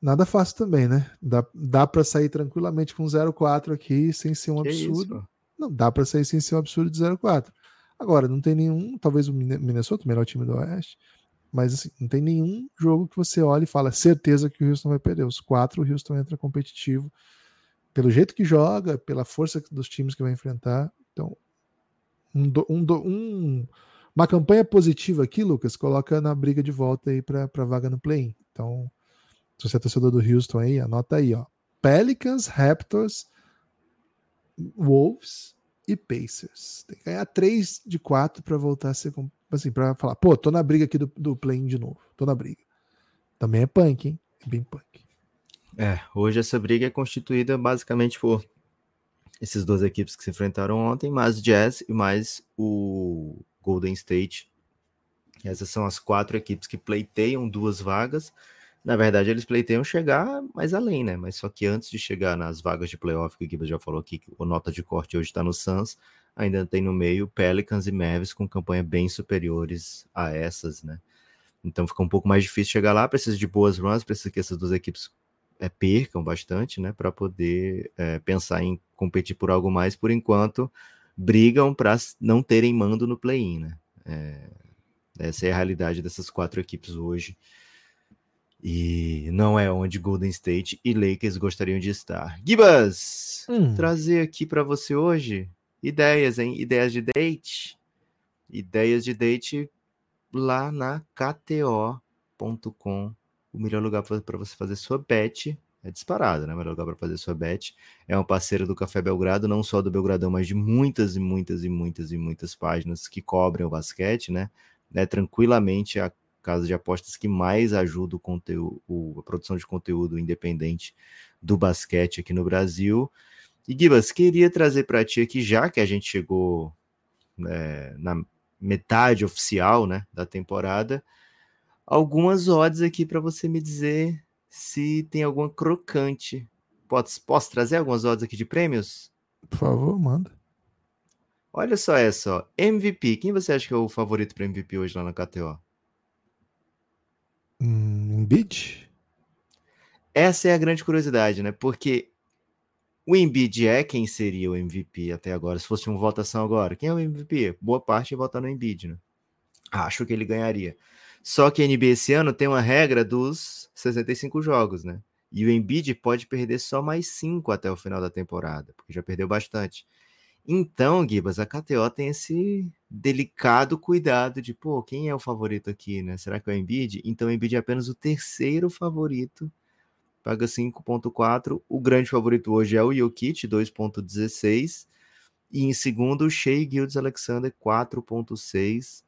Nada fácil também, né? Dá, dá para sair tranquilamente com 0-4 aqui sem ser um Que absurdo. isso? Não, dá para sair sem ser um absurdo de 0-4. Agora, não tem nenhum, talvez o Minnesota, o melhor time do Oeste, mas assim, não tem nenhum jogo que você olhe e fala, certeza que o Houston vai perder. Os quatro, o Houston entra competitivo, pelo jeito que joga, pela força dos times que vai enfrentar. Então, um, um um- uma campanha positiva aqui, Lucas, coloca na briga de volta aí para vaga no play-in. Então, se você é torcedor do Houston aí, anota aí, ó. Pelicans, Raptors, Wolves e Pacers. Tem que ganhar 3 de 4 para voltar a ser assim, para falar, pô, tô na briga aqui do, do play-in de novo. Tô na briga. Também é punk, hein? É bem punk. É, hoje essa briga é constituída basicamente por esses duas equipes que se enfrentaram ontem, mais Jazz e mais o Golden State. Essas são as quatro equipes que pleiteiam duas vagas. Na verdade, eles pleiteiam chegar mais além, né? Mas só que antes de chegar nas vagas de playoff, que o Gibbs já falou aqui, que o nota de corte hoje está no Suns, ainda tem no meio Pelicans e Mavis com campanha bem superiores a essas, né? Então fica um pouco mais difícil chegar lá, precisa de boas runs, precisa que essas duas equipes é, percam bastante, né, para poder é, pensar em competir por algo mais. Por enquanto, brigam para não terem mando no play-in, né? É, essa é a realidade dessas quatro equipes hoje. E não é onde Golden State e Lakers gostariam de estar. Gibas, Hum. trazer aqui para você hoje ideias, hein? Ideias de date. Ideias de date lá na KTO.com o melhor lugar para você fazer sua bet É disparado, né? O melhor lugar para fazer sua bet. É um parceiro do Café Belgrado, não só do Belgradão, mas de muitas e muitas e muitas e muitas páginas que cobrem o basquete, né? É tranquilamente a casa de apostas que mais ajuda o conteúdo, a produção de conteúdo independente do basquete aqui no Brasil. E Gibas, queria trazer para ti aqui, já que a gente chegou é, na metade oficial né, da temporada, algumas odds aqui para você me dizer se tem alguma crocante. Posso, posso trazer algumas odds aqui de prêmios? Por favor, manda. Olha só essa, ó. MVP. Quem você acha que é o favorito para MVP hoje lá na KTO? Hum, Embiid? Essa é a grande curiosidade, né? Porque o Embiid é quem seria o MVP até agora, se fosse uma votação agora. Quem é o MVP? Boa parte ia votar no Embiid, né? Acho que ele ganharia. Só que a NBA esse ano tem uma regra dos 65 jogos, né? E o Embiid pode perder só mais 5 até o final da temporada, porque já perdeu bastante. Então, Gibas, a KTO tem esse delicado cuidado de, pô, quem é o favorito aqui, né? Será que é o Embiid? Então, o Embiid é apenas o terceiro favorito paga 5.4. O grande favorito hoje é o Jokic, 2.16. E em segundo, o Shea Gildes Alexander, 4.6.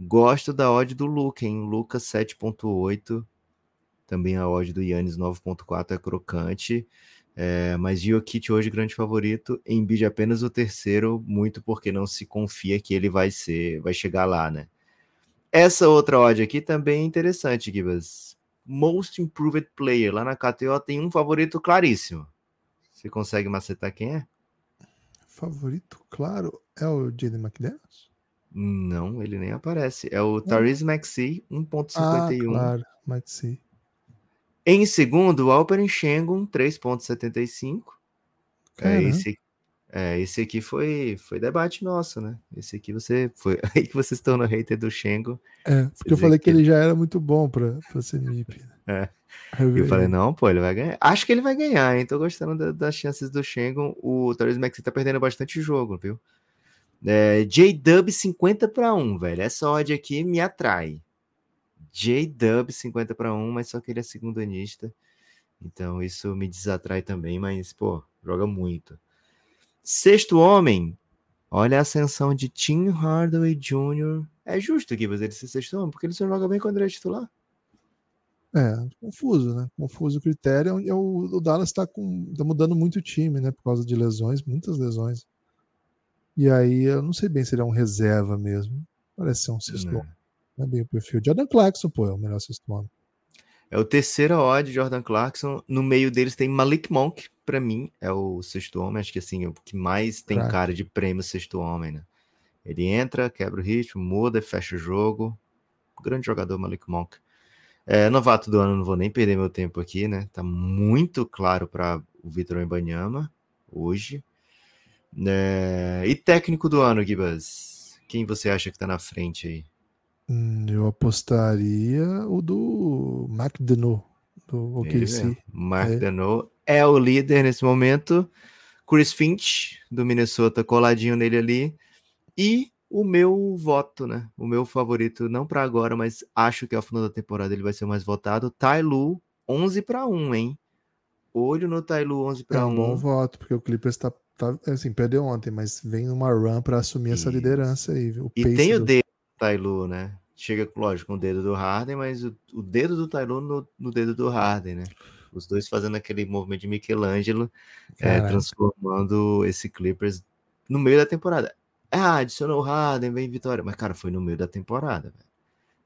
Gosto da odd do Luca, hein? Lucas 7.8. Também a odd do Yannis 9.4 é crocante. É, mas Jokic hoje grande favorito, Embiid apenas o terceiro, muito porque não se confia que ele vai ser, vai chegar lá, né? Essa outra odd aqui também é interessante, Gibas. Most Improved Player. Lá na KTO tem um favorito claríssimo. Você consegue macetar quem é? Favorito, claro, é o Jaden McDaniels? Não, ele nem aparece. É o Therese Maxey, 1.51. Ah, claro, Maxey. Em segundo, o Alperen Schengen, 3.75. É, esse, é, esse aqui foi, foi debate nosso, né? Esse aqui você foi aí que vocês estão no hater do Shengo. É, porque eu falei que, que ele já era muito bom para ser MIP. Né? É. Eu, eu falei, não, pô, ele vai ganhar. Acho que ele vai ganhar, hein? Tô gostando da, das chances do Shengo. O Torres Maxi tá perdendo bastante jogo, viu? É, J-Dub 50 para 1, velho. Essa odd aqui me atrai. J-Dub 50 para 1, mas só que ele é segundanista. Então isso me desatrai também, mas, pô, joga muito. Sexto homem, olha a ascensão de Tim Hardaway Jr. É justo fazer ele ser sexto homem, porque ele só joga bem quando ele é titular. É, confuso, né? Confuso o critério. É o, o Dallas está tá mudando muito o time, né? Por causa de lesões, muitas lesões. E aí eu não sei bem se ele é um reserva mesmo. Parece ser um sexto homem. Não é bem o perfil. Jordan Clarkson, pô, é o melhor sexto homem. É o terceiro odd, Jordan Clarkson. No meio deles tem Malik Monk, para mim, é o sexto homem. Acho que assim, o que mais tem claro. cara de prêmio sexto homem, né? Ele entra, quebra o ritmo, muda, fecha o jogo. Grande jogador, Malik Monk. É, novato do ano, não vou nem perder meu tempo aqui, né? Tá muito claro para o Vitor Embanyama hoje. É, e técnico do ano, Gibas? Quem você acha que tá na frente aí? Hum, eu apostaria o do Mark Deneau, do OKC. Mark é. Deneau é o líder nesse momento. Chris Finch, do Minnesota, coladinho nele ali. E o meu voto, né? O meu favorito, não para agora, mas acho que ao final da temporada ele vai ser mais votado. Tailu, 11 para 1, hein? Olho no Tailu, 11 para é um 1. bom voto, porque o Clippers tá, tá assim, perdeu ontem, mas vem numa run para assumir Isso. essa liderança aí. O e tem do... o dedo do Tailu, né? Chega, lógico, com o dedo do Harden, mas o, o dedo do Tailu no, no dedo do Harden, né? Os dois fazendo aquele movimento de Michelangelo, é, transformando esse Clippers no meio da temporada. Ah, adicionou o Harden, vem vitória. Mas, cara, foi no meio da temporada, velho.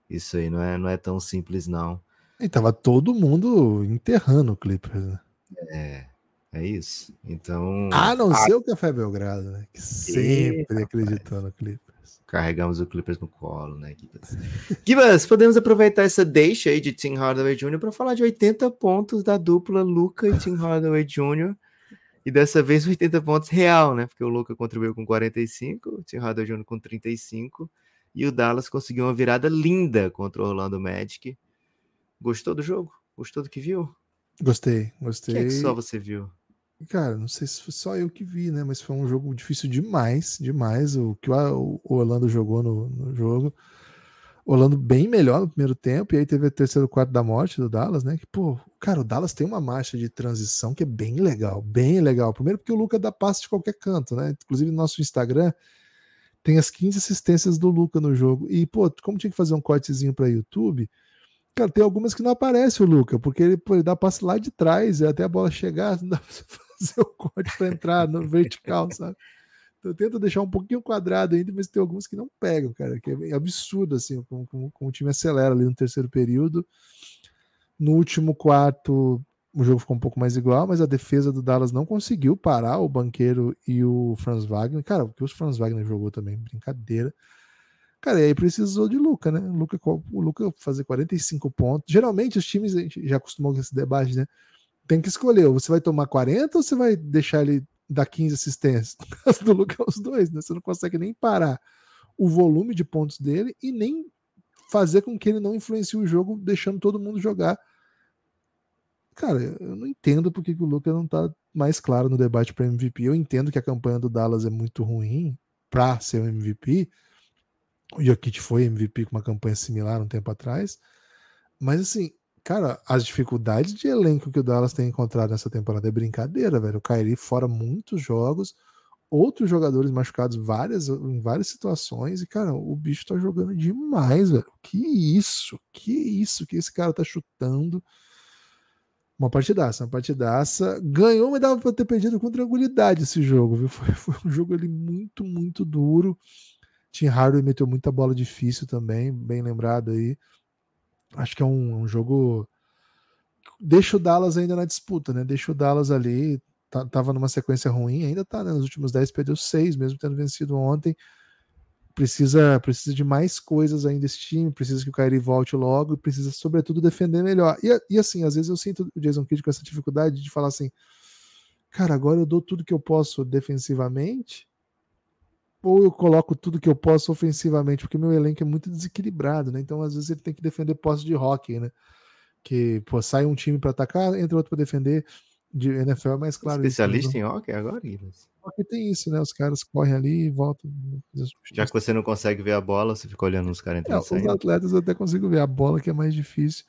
Isso aí não é, não é tão simples, não. E tava todo mundo enterrando o Clippers, né? É, é isso. Então. A não ser o Café Belgrado, né? Que sempre acreditou no Clippers carregamos o Clippers no colo, né, Gibas? Gibas, podemos aproveitar essa deixa aí de Tim Hardaway Jr. para falar de 80 pontos da dupla Luca e Tim Hardaway Jr. E dessa vez 80 pontos real, né? Porque o Luca contribuiu com 45, o Tim Hardaway Jr. com 35 e o Dallas conseguiu uma virada linda contra o Orlando Magic. Gostou do jogo? Gostou do que viu? Gostei, gostei. O que, é que só você viu? Cara, não sei se foi só eu que vi, né? Mas foi um jogo difícil demais, demais. O que o Orlando jogou no, no jogo. Orlando bem melhor no primeiro tempo, e aí teve o terceiro quarto da morte do Dallas, né? Que, pô, cara, o Dallas tem uma marcha de transição que é bem legal, bem legal. Primeiro porque o Luca dá passe de qualquer canto, né? Inclusive no nosso Instagram tem as 15 assistências do Luca no jogo. E, pô, como tinha que fazer um cortezinho para YouTube, cara, tem algumas que não aparece o Luca, porque ele, pô, ele dá passe lá de trás, até a bola chegar, não dá pra fazer o corte para entrar no vertical, sabe? Eu tento deixar um pouquinho quadrado ainda, mas tem alguns que não pegam, cara, que é absurdo, assim, como, como, como o time acelera ali no terceiro período. No último quarto, o jogo ficou um pouco mais igual, mas a defesa do Dallas não conseguiu parar o Banqueiro e o Franz Wagner. Cara, o que o Franz Wagner jogou também, brincadeira. Cara, e aí precisou de Luca, né? O Luca, o Luca fazer 45 pontos. Geralmente os times, a gente já acostumou com esse debate, né? Tem que escolher, você vai tomar 40 ou você vai deixar ele dar 15 assistências. No caso do Luca, os dois, né? Você não consegue nem parar o volume de pontos dele e nem fazer com que ele não influencie o jogo, deixando todo mundo jogar. Cara, eu não entendo porque que o Luca não tá mais claro no debate para MVP. Eu entendo que a campanha do Dallas é muito ruim para ser o MVP. O Jokic foi MVP com uma campanha similar um tempo atrás. Mas assim, Cara, as dificuldades de elenco que o Dallas tem encontrado nessa temporada é brincadeira, velho. O Kyrie fora muitos jogos, outros jogadores machucados várias, em várias situações, e, cara, o bicho tá jogando demais, velho. Que isso? Que isso que esse cara tá chutando? Uma partidaça, uma partidaça. Ganhou, mas dava pra ter perdido com tranquilidade esse jogo, viu? Foi, foi um jogo ali muito, muito duro. Tim Hardaway meteu muita bola difícil também, bem lembrado aí. Acho que é um, um jogo. Deixa o Dallas ainda na disputa, né? Deixa o Dallas ali. Tá, tava numa sequência ruim, ainda tá, né? Nos últimos 10 perdeu 6, mesmo tendo vencido ontem. Precisa, precisa de mais coisas ainda esse time, precisa que o Kyrie volte logo precisa, sobretudo, defender melhor. E, e assim, às vezes eu sinto o Jason Kidd com essa dificuldade de falar assim: cara, agora eu dou tudo que eu posso defensivamente, ou eu coloco tudo que eu posso ofensivamente, porque meu elenco é muito desequilibrado, né? Então, às vezes, ele tem que defender posse de hockey, né? Que, pô, sai um time para atacar, entra outro para defender. De NFL é mais claro. Especialista isso, em hockey agora, Guilherme? Hockey tem isso, né? Os caras correm ali e voltam. Já que você não consegue ver a bola, você fica olhando os caras entrando é, Os atletas eu até consigo ver a bola, que é mais difícil.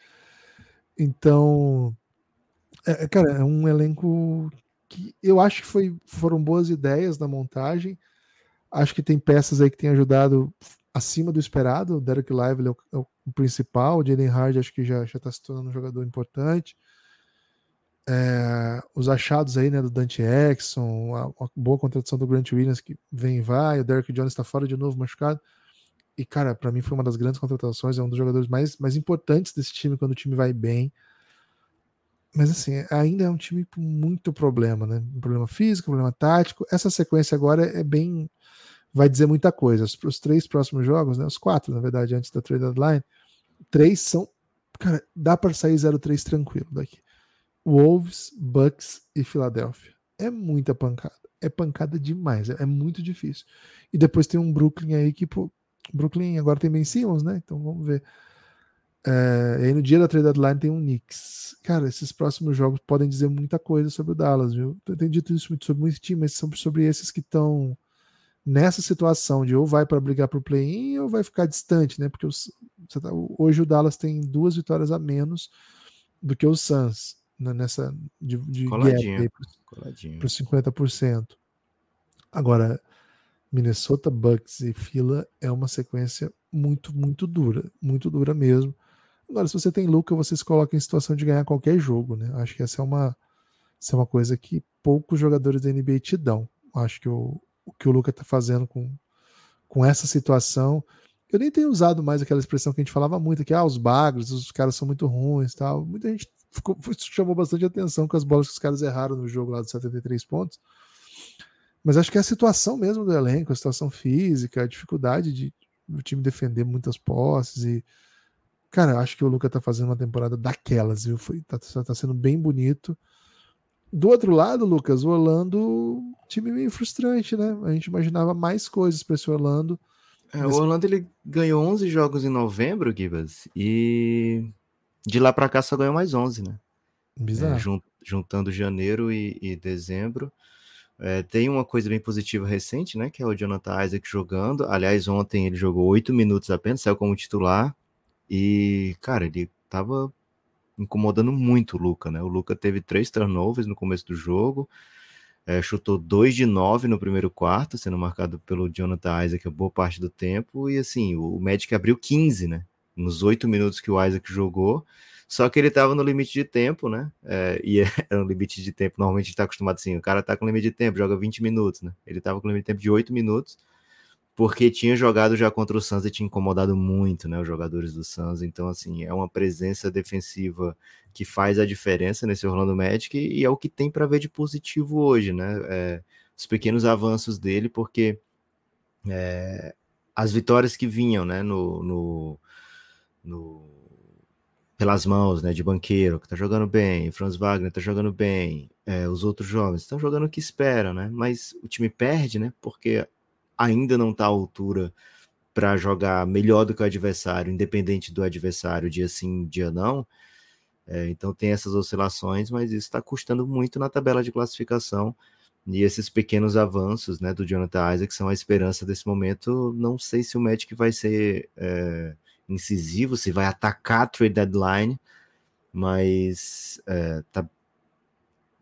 Então, é, cara, é um elenco que eu acho que foi, foram boas ideias na montagem Acho que tem peças aí que têm ajudado acima do esperado. O Derek Lively é o, é o principal. O Jalen Hard acho que já está se tornando um jogador importante. É, os achados aí, né, do Dante Exxon, a, a, boa contratação do Grant Williams que vem e vai, o Derek Jones está fora de novo, machucado. E, cara, para mim foi uma das grandes contratações, é um dos jogadores mais, mais importantes desse time quando o time vai bem. Mas assim, ainda é um time com muito problema, né? Problema físico, problema tático. Essa sequência agora é bem vai dizer muita coisa. Os, os três próximos jogos, né, os quatro, na verdade, antes da trade deadline, três são. Cara, dá para sair 0-3 tranquilo daqui. Wolves, Bucks e Filadélfia. É muita pancada. É pancada demais. É, é, muito difícil. E depois tem um Brooklyn aí que, pô, Brooklyn agora tem Ben Simmons, né? Então vamos ver. É, e aí no dia da trade deadline tem um Knicks. Cara, esses próximos jogos podem dizer muita coisa sobre o Dallas, viu? Eu tenho dito isso muito sobre muitos times, mas são sobre esses que estão nessa situação de ou vai para brigar para o play-in ou vai ficar distante, né? Porque os, tá, hoje o Dallas tem duas vitórias a menos do que o Suns né? nessa de, de coladinho, para os 50%. Agora, Minnesota Bucks e Fila é uma sequência muito, muito dura, muito dura mesmo. Agora, se você tem Luca, você se coloca em situação de ganhar qualquer jogo, né? Acho que essa é uma, essa é uma coisa que poucos jogadores da NBA te dão. Acho que o, o que o Luca está fazendo com, com essa situação. Eu nem tenho usado mais aquela expressão que a gente falava muito, que ah, os bagres, os caras são muito ruins tal. Muita gente ficou, chamou bastante atenção com as bolas que os caras erraram no jogo lá dos 73 pontos. Mas acho que é a situação mesmo do elenco, a situação física, a dificuldade de o time defender muitas posses e cara, acho que o Luca tá fazendo uma temporada daquelas, viu? Foi, tá, tá sendo bem bonito. Do outro lado, Lucas, o Orlando, time meio frustrante, né? A gente imaginava mais coisas para esse Orlando. É, o Orlando ele ganhou 11 jogos em novembro, Gibas, e de lá para cá só ganhou mais 11, né? Bizarro. É, juntando janeiro e, e, dezembro. É, tem uma coisa bem positiva recente, né? Que é o Jonathan Isaac jogando. Aliás, ontem ele jogou oito minutos apenas, saiu como titular. E, cara, ele tava incomodando muito o Luca, né? O Luca teve três turnovers no começo do jogo. É, chutou 2 de 9 no primeiro quarto, sendo marcado pelo Jonathan Isaac a boa parte do tempo. E assim, o Magic abriu 15, né? Nos oito minutos que o Isaac jogou. Só que ele estava no limite de tempo, né? É, e era um limite de tempo. Normalmente está acostumado assim: o cara tá com limite de tempo, joga 20 minutos, né? Ele estava com limite de tempo de 8 minutos, porque tinha jogado já contra o Suns e tinha incomodado muito, né? Os jogadores do Suns. Então, assim, é uma presença defensiva que faz a diferença nesse Orlando Magic e é o que tem para ver de positivo hoje, né? É, os pequenos avanços dele, porque é, as vitórias que vinham, né, no, no, no, pelas mãos, né, de banqueiro, que tá jogando bem, Franz Wagner tá jogando bem, é, os outros jovens estão jogando o que espera, né? Mas o time perde, né? Porque ainda não tá à altura para jogar melhor do que o adversário, independente do adversário, dia sim, dia não. É, então tem essas oscilações, mas isso está custando muito na tabela de classificação. E esses pequenos avanços né, do Jonathan Isaac são a esperança desse momento. Não sei se o Magic vai ser é, incisivo, se vai atacar a trade deadline, mas é, tá,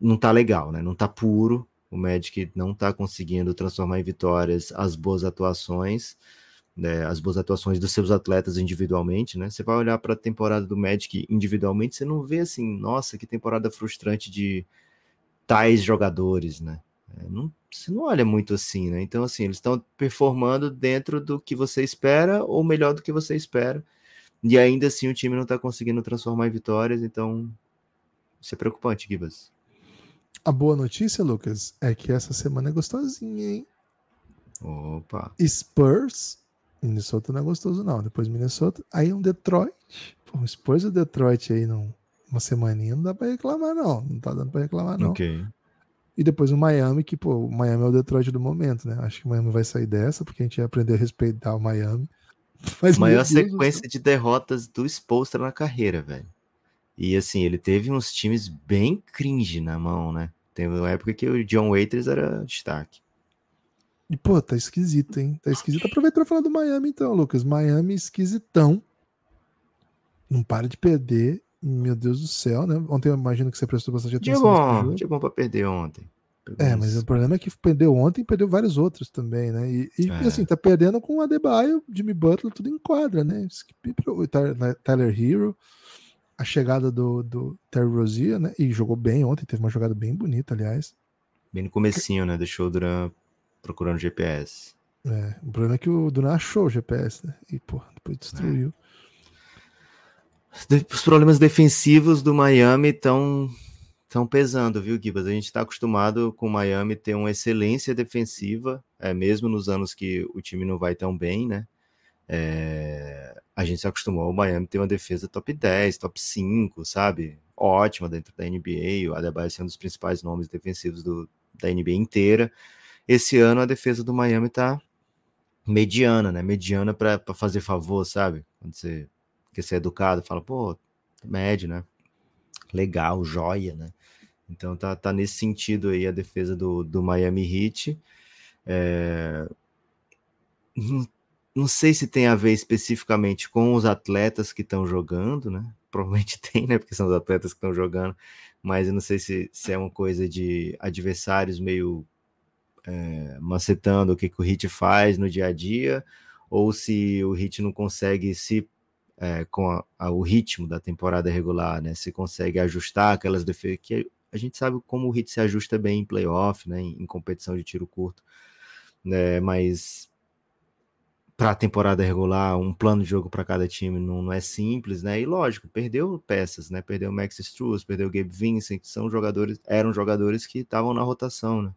não tá legal, né? Não tá puro. O Magic não tá conseguindo transformar em vitórias as boas atuações né, as boas atuações dos seus atletas individualmente, né? Você vai olhar para a temporada do Magic individualmente, você não vê assim, nossa, que temporada frustrante de tais jogadores, né? É, não, você não olha muito assim, né? Então, assim, eles estão performando dentro do que você espera ou melhor do que você espera, e ainda assim o time não está conseguindo transformar em vitórias, então isso é preocupante, Gibas. A boa notícia, Lucas, é que essa semana é gostosinha, hein? Opa! Spurs Minnesota não é gostoso, não. Depois Minnesota. Aí um Detroit. Pô, um Spurs e Detroit aí num, uma semaninha não dá pra reclamar, não. Não tá dando pra reclamar, não. Ok. E depois o Miami, que, pô, o Miami é o Detroit do momento, né? Acho que o Miami vai sair dessa, porque a gente ia aprender a respeitar o Miami. Mas, Maior sequência de derrotas do Spolstra na carreira, velho. E assim, ele teve uns times bem cringe na mão, né? Teve uma época que o John Waiters era destaque. E, pô, tá esquisito, hein? Tá esquisito. Aproveita pra falar do Miami, então, Lucas. Miami esquisitão. Não para de perder. Meu Deus do céu, né? Ontem eu imagino que você prestou bastante atenção. Tinha bom, tinha bom pra perder ontem. É, mas o problema é que perdeu ontem e perdeu vários outros também, né? E, e é. assim, tá perdendo com o Adebayo, Jimmy Butler, tudo em quadra, né? O Tyler Hero, a chegada do, do Terry Rozier, né? E jogou bem ontem, teve uma jogada bem bonita, aliás. Bem no comecinho, né? Deixou o Duran procurando GPS. É, o problema é que o Duran achou o GPS, né? E, pô, depois destruiu. É. Os problemas defensivos do Miami estão estão pesando, viu, Gibas? A gente está acostumado com o Miami ter uma excelência defensiva, é, mesmo nos anos que o time não vai tão bem, né? É, a gente se acostumou ao Miami ter uma defesa top 10, top 5, sabe? Ótima dentro da NBA, o Adebayo sendo um dos principais nomes defensivos do, da NBA inteira. Esse ano a defesa do Miami tá mediana, né? Mediana para fazer favor, sabe? Quando você quer ser educado, fala, pô, médio, né? Legal, joia, né? Então tá, tá nesse sentido aí a defesa do, do Miami Heat. É... Não, sei se tem a ver especificamente com os atletas que estão jogando, né? Provavelmente tem, né? Porque são os atletas que estão jogando, mas eu não sei se, se é uma coisa de adversários meio é, macetando o que, que o Hit faz no dia a dia, ou se o Hit não consegue se é, com a, a, o ritmo da temporada regular, né? Se consegue ajustar aquelas defesas que a gente sabe como o Hit se ajusta bem em playoff, né? Em, em competição de tiro curto, né? Mas para a temporada regular, um plano de jogo para cada time não, não, é simples, né? E lógico, perdeu peças, né? Perdeu Max Struz, perdeu Gabe Vincent, que são jogadores, eram jogadores que estavam na rotação, né?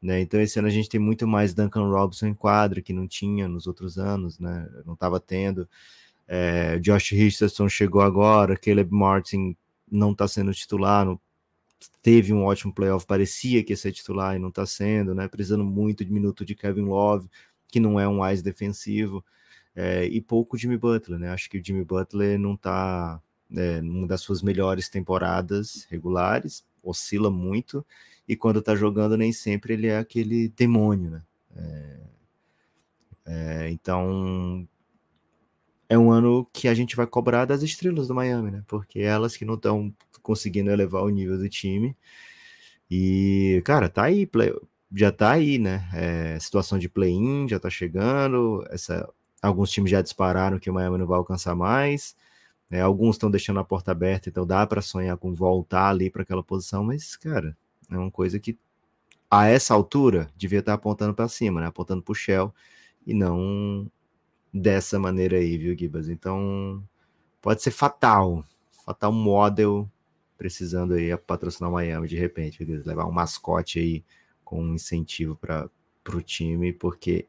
Né? Então, esse ano a gente tem muito mais Duncan Robinson em quadra, que não tinha nos outros anos, né? não estava tendo. É, Josh Richardson chegou agora, Caleb Martin não está sendo titular, não, teve um ótimo playoff, parecia que ia ser titular e não está sendo, né? precisando muito de minuto de Kevin Love, que não é um mais defensivo, é, e pouco Jimmy Butler, né? Acho que o Jimmy Butler não está é, numa das suas melhores temporadas regulares, oscila muito, e quando tá jogando, nem sempre ele é aquele demônio, né? É, é, então, é um ano que a gente vai cobrar das estrelas do Miami, né? Porque elas que não estão conseguindo elevar o nível do time. E, cara, tá aí, play, já tá aí, né? É, situação de play-in já tá chegando. Essa, alguns times já dispararam que o Miami não vai alcançar mais. É, alguns estão deixando a porta aberta, então dá para sonhar com voltar ali para aquela posição, mas, cara, é uma coisa que a essa altura devia estar tá apontando para cima, né? Apontando para o Shell e não dessa maneira aí, viu, Gibas? Então, pode ser fatal. Fatal model precisando aí patrocinar o Miami de repente, levar um mascote aí com um incentivo para o time, porque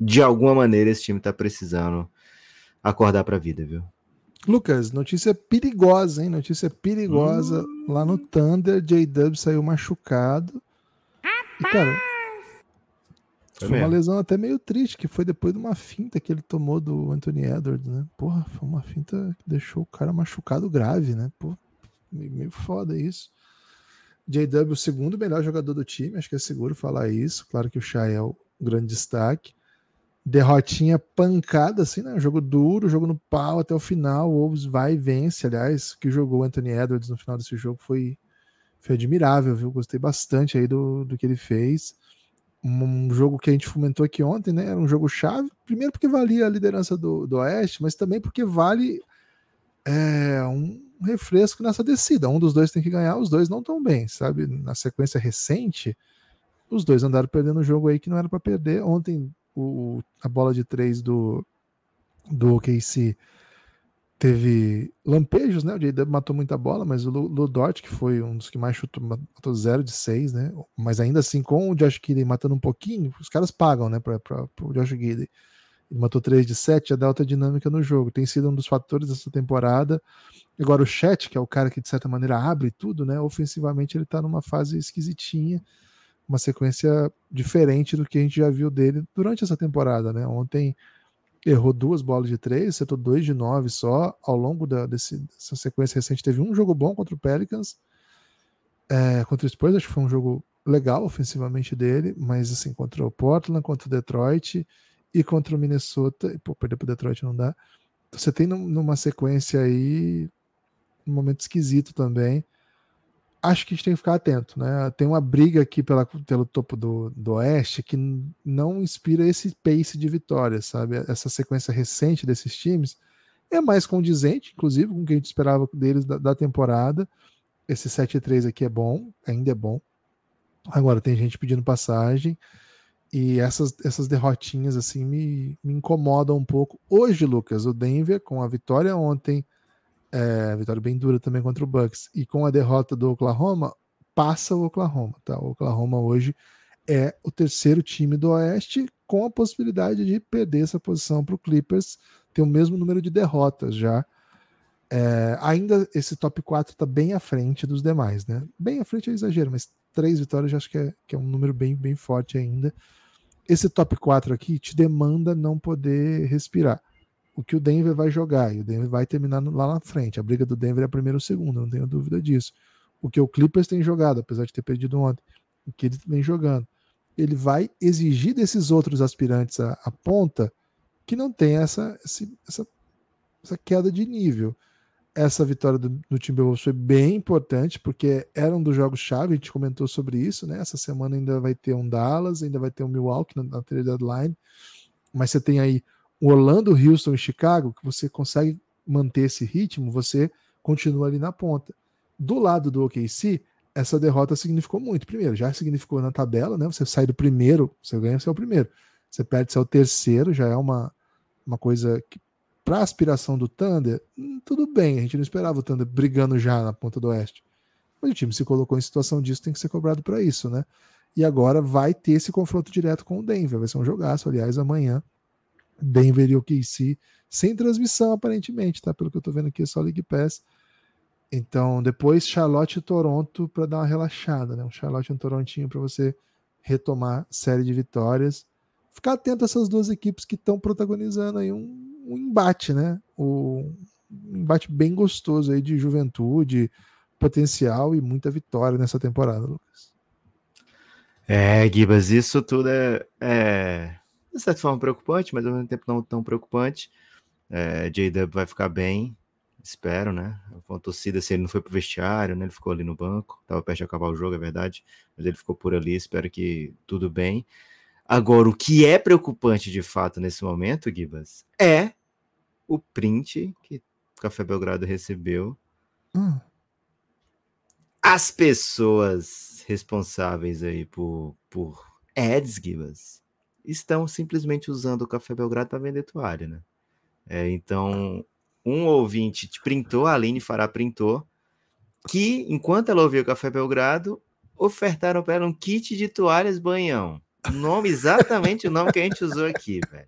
de alguma maneira esse time está precisando acordar para a vida, viu? Lucas, notícia perigosa, hein? Notícia perigosa. Hum. Lá no Thunder, J-Dub saiu machucado. E, cara, foi, foi uma lesão até meio triste, que foi depois de uma finta que ele tomou do Anthony Edwards, né? Porra, foi uma finta que deixou o cara machucado grave, né? Pô, meio foda isso. JW, o segundo melhor jogador do time, acho que é seguro falar isso. Claro que o Shai é o grande destaque. Derrotinha pancada, assim, né? Jogo duro, jogo no pau até o final. O Wolves vai e vence. Aliás, o que jogou o Anthony Edwards no final desse jogo foi, foi admirável, viu? Gostei bastante aí do, do que ele fez um jogo que a gente fomentou aqui ontem, né? Era um jogo chave, primeiro porque valia a liderança do, do Oeste, mas também porque vale é, um refresco nessa descida. Um dos dois tem que ganhar, os dois não estão bem, sabe? Na sequência recente, os dois andaram perdendo o jogo aí que não era para perder. Ontem, o, a bola de três do, do OKC teve lampejos, né? O J.W. matou muita bola, mas o Ludort, que foi um dos que mais chutou, matou 0 de 6, né? Mas ainda assim, com o Josh Gidey matando um pouquinho, os caras pagam, né, para o Josh Gidey. Ele matou 3 de 7, já dá outra dinâmica no jogo. Tem sido um dos fatores dessa temporada. Agora o Chat, que é o cara que de certa maneira abre tudo, né? Ofensivamente ele tá numa fase esquisitinha, uma sequência diferente do que a gente já viu dele durante essa temporada, né? Ontem errou duas bolas de três, acertou dois de nove só. Ao longo da, desse, dessa sequência recente, teve um jogo bom contra o Pelicans. É, contra o Spurs, acho que foi um jogo legal ofensivamente dele, mas assim, contra o Portland, contra o Detroit e contra o Minnesota, e pô, perder para o Detroit não dá. Então, você tem numa sequência aí um momento esquisito também acho que a gente tem que ficar atento, né? Tem uma briga aqui pela, pelo topo do, do Oeste que não inspira esse pace de vitória, sabe? Essa sequência recente desses times é mais condizente, inclusive, com o que a gente esperava deles da, da temporada. Esse 7-3 aqui é bom, ainda é bom. Agora tem gente pedindo passagem e essas, essas derrotinhas assim me, me incomodam um pouco. Hoje, Lucas, o Denver, com a vitória ontem é, vitória bem dura também contra o Bucks, e com a derrota do Oklahoma, passa o Oklahoma, tá? O Oklahoma hoje é o terceiro time do Oeste, com a possibilidade de perder essa posição para o Clippers, ter o mesmo número de derrotas já. É, ainda esse top 4 está bem à frente dos demais, né? Bem à frente é exagero, mas três vitórias já acho que é, que é um número bem, bem forte ainda. Esse top 4 aqui te demanda não poder respirar o que o Denver vai jogar, e o Denver vai terminar lá na frente. A briga do Denver é a primeira ou segunda, não tenho dúvida disso. O que o Clippers tem jogado, apesar de ter perdido ontem, o que ele vem jogando. Ele vai exigir desses outros aspirantes à, à ponta que não tem essa, essa, essa queda de nível. Essa vitória do, do Timberwolves foi bem importante, porque era um dos jogos-chave, a gente comentou sobre isso, né? Essa semana ainda vai ter um Dallas, ainda vai ter um Milwaukee na, na trade deadline, mas você tem aí Orlando, Houston e Chicago, que você consegue manter esse ritmo, você continua ali na ponta. Do lado do OKC, essa derrota significou muito. Primeiro, já significou na tabela, né? Você sai do primeiro, você ganha, você é o primeiro. Você perde, você é o terceiro, já é uma, uma coisa que, para aspiração do Thunder, hum, tudo bem, a gente não esperava o Thunder brigando já na ponta do oeste. Mas o time se colocou em situação disso, tem que ser cobrado para isso, né? E agora vai ter esse confronto direto com o Denver. Vai ser um jogaço, aliás, amanhã Denver e OKC, sem transmissão aparentemente, tá? Pelo que eu tô vendo aqui, é só League Pass. Então, depois Charlotte e Toronto para dar uma relaxada, né? Um Charlotte e um Torontinho para você retomar série de vitórias. Ficar atento a essas duas equipes que estão protagonizando aí um, um, embate, né? O, um embate bem gostoso aí de juventude, potencial e muita vitória nessa temporada, Lucas. É, Gibas, isso tudo é, é, de certa forma preocupante, mas ao mesmo tempo não tão preocupante. É, J-Dub vai ficar bem, espero, né? Com a torcida, se ele não foi pro vestiário, né? Ele ficou ali no banco, tava perto de acabar o jogo, é verdade, mas ele ficou por ali, espero que tudo bem. Agora, o que é preocupante de fato nesse momento, Gibas, é o print que o Café Belgrado recebeu. Hum. As pessoas responsáveis aí por, por ads, Gibas, estão simplesmente usando o Café Belgrado para vender toalha, né? É, então, um ouvinte printou, a Aline Fará printou, que enquanto ela ouvia o Café Belgrado, ofertaram para ela um kit de toalhas banhão. O nome, exatamente o nome que a gente usou aqui, velho.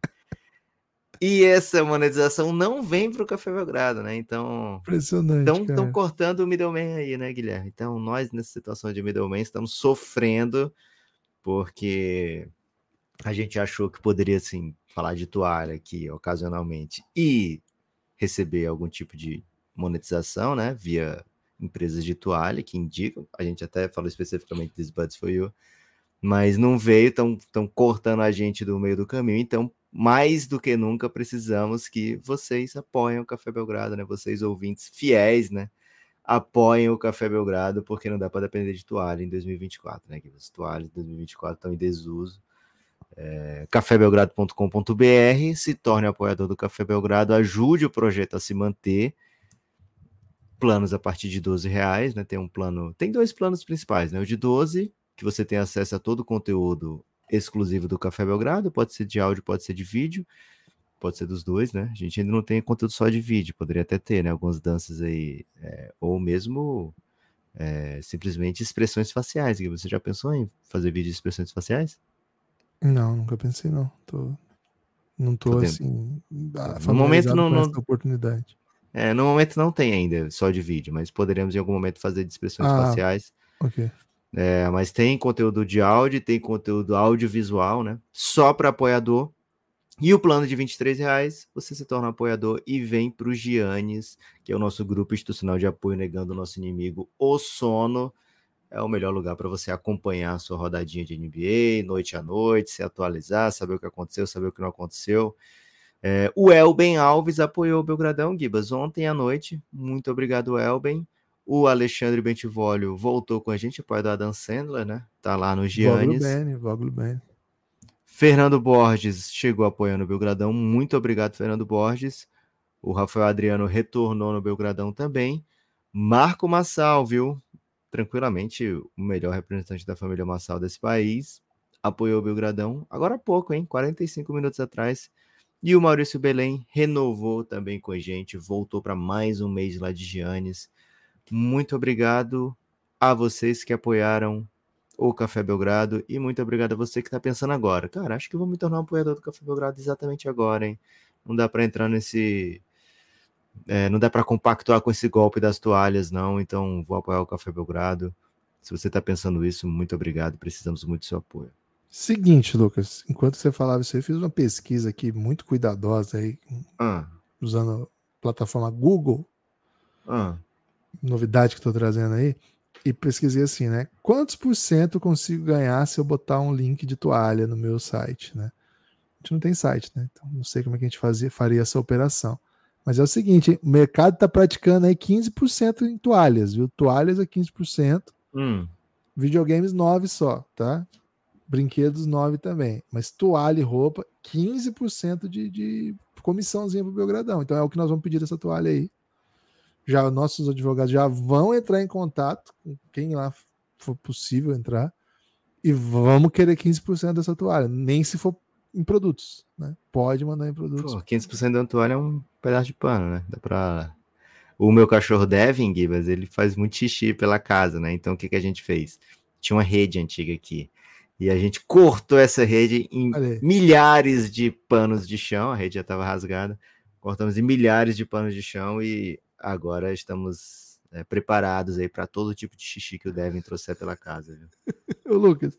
E essa monetização não vem para o Café Belgrado, né? Então. Impressionante. Estão cortando o middleman aí, né, Guilherme? Então, nós, nessa situação de middleman, estamos sofrendo porque a gente achou que poderia, assim, falar de toalha aqui ocasionalmente e receber algum tipo de monetização, né? Via empresas de toalha que indicam. A gente até falou especificamente dos Buds for You, mas não veio, estão cortando a gente do meio do caminho. Então, mais do que nunca precisamos que vocês apoiem o Café Belgrado, né? Vocês ouvintes fiéis, né? Apoiem o Café Belgrado, porque não dá para depender de toalha em 2024, né? Que as toalhas de 2024 estão em desuso. É, cafébelgrado.com.br, se torne apoiador do Café Belgrado, ajude o projeto a se manter. Planos a partir de 12 reais, né? Tem um plano, tem dois planos principais, né? O de 12, que você tem acesso a todo o conteúdo exclusivo do Café Belgrado, pode ser de áudio, pode ser de vídeo, pode ser dos dois, né? A gente ainda não tem conteúdo só de vídeo, poderia até ter, né? Algumas danças aí, é, ou mesmo é, simplesmente expressões faciais. Você já pensou em fazer vídeo de expressões faciais? Não, nunca pensei não. Tô, não tô, tô assim. No momento não, não oportunidade. É, no momento não tem ainda só de vídeo, mas poderemos em algum momento fazer de expressões ah, faciais. Ok. É, mas tem conteúdo de áudio, tem conteúdo audiovisual, né? Só para apoiador. E o plano de 23 reais, você se torna apoiador e vem para o Giannis, que é o nosso grupo institucional de apoio negando o nosso inimigo, o sono. É o melhor lugar para você acompanhar a sua rodadinha de NBA, noite a noite, se atualizar, saber o que aconteceu, saber o que não aconteceu. É, o Elben Alves apoiou o Belgradão, Gibas, ontem à noite. Muito obrigado, Elben. O Alexandre Bentivolio voltou com a gente, pai do Adam Sandler, né? Tá lá no Giannis. Voglo bem, Fernando Borges chegou apoiando o Belgradão. Muito obrigado, Fernando Borges. O Rafael Adriano retornou no Belgradão também. Marco Massal, viu? Tranquilamente o melhor representante da família Massal desse país. Apoiou o Belgradão agora há pouco, hein? 45 minutos atrás. E o Maurício Belém renovou também com a gente, voltou para mais um mês lá de Giannis. Muito obrigado a vocês que apoiaram o Café Belgrado e muito obrigado a você que está pensando agora. Cara, acho que vou me tornar um apoiador do Café Belgrado exatamente agora, hein? Não dá para entrar nesse. É, não dá para compactuar com esse golpe das toalhas, não. Então, vou apoiar o Café Belgrado. Se você está pensando isso, muito obrigado. Precisamos muito do seu apoio. Seguinte, Lucas, enquanto você falava isso, eu fiz uma pesquisa aqui muito cuidadosa aí, ah. usando a plataforma Google. Ah novidade que estou trazendo aí, e pesquisei assim, né? Quantos por cento eu consigo ganhar se eu botar um link de toalha no meu site, né? A gente não tem site, né? Então não sei como é que a gente fazia, faria essa operação. Mas é o seguinte, o mercado está praticando aí 15% em toalhas, viu? Toalhas é 15%. Hum. Videogames 9 só, tá? Brinquedos 9 também. Mas toalha e roupa, 15% de, de comissãozinha pro Belgradão. Então é o que nós vamos pedir dessa toalha aí já nossos advogados já vão entrar em contato com quem lá for possível entrar e vamos querer 15% dessa toalha, nem se for em produtos, né? Pode mandar em produtos. Pô, 15% da toalha é um pedaço de pano, né? Dá pra... O meu cachorro Devin, Gibas, ele faz muito xixi pela casa, né? Então o que, que a gente fez? Tinha uma rede antiga aqui. E a gente cortou essa rede em milhares de panos de chão, a rede já estava rasgada. Cortamos em milhares de panos de chão e agora estamos é, preparados aí para todo tipo de xixi que o Devin trouxer pela casa. Ô, Lucas,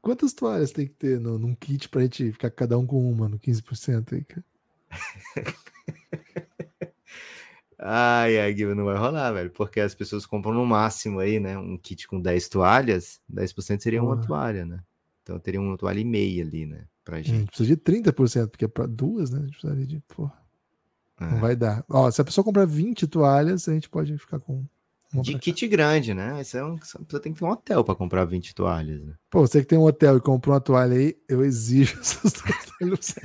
quantas toalhas tem que ter no, num kit para a gente ficar cada um com uma no 15% aí, cara? Ai, ai, Guilherme, não vai rolar, velho. Porque as pessoas compram no máximo aí, né? Um kit com 10 toalhas, 10% seria uma toalha, né? Então teria uma toalha e meia ali, né? Pra A gente. gente precisa de 30%, porque é para duas, né? A gente precisaria de. Porra, não É. vai dar. Ó, se a pessoa comprar 20 toalhas, a gente pode ficar com. De kit grande, né? Isso é um, a pessoa tem que ter um hotel pra comprar 20 toalhas, né? Pô, você que tem um hotel e comprou uma toalha aí, eu exijo essas toalhas.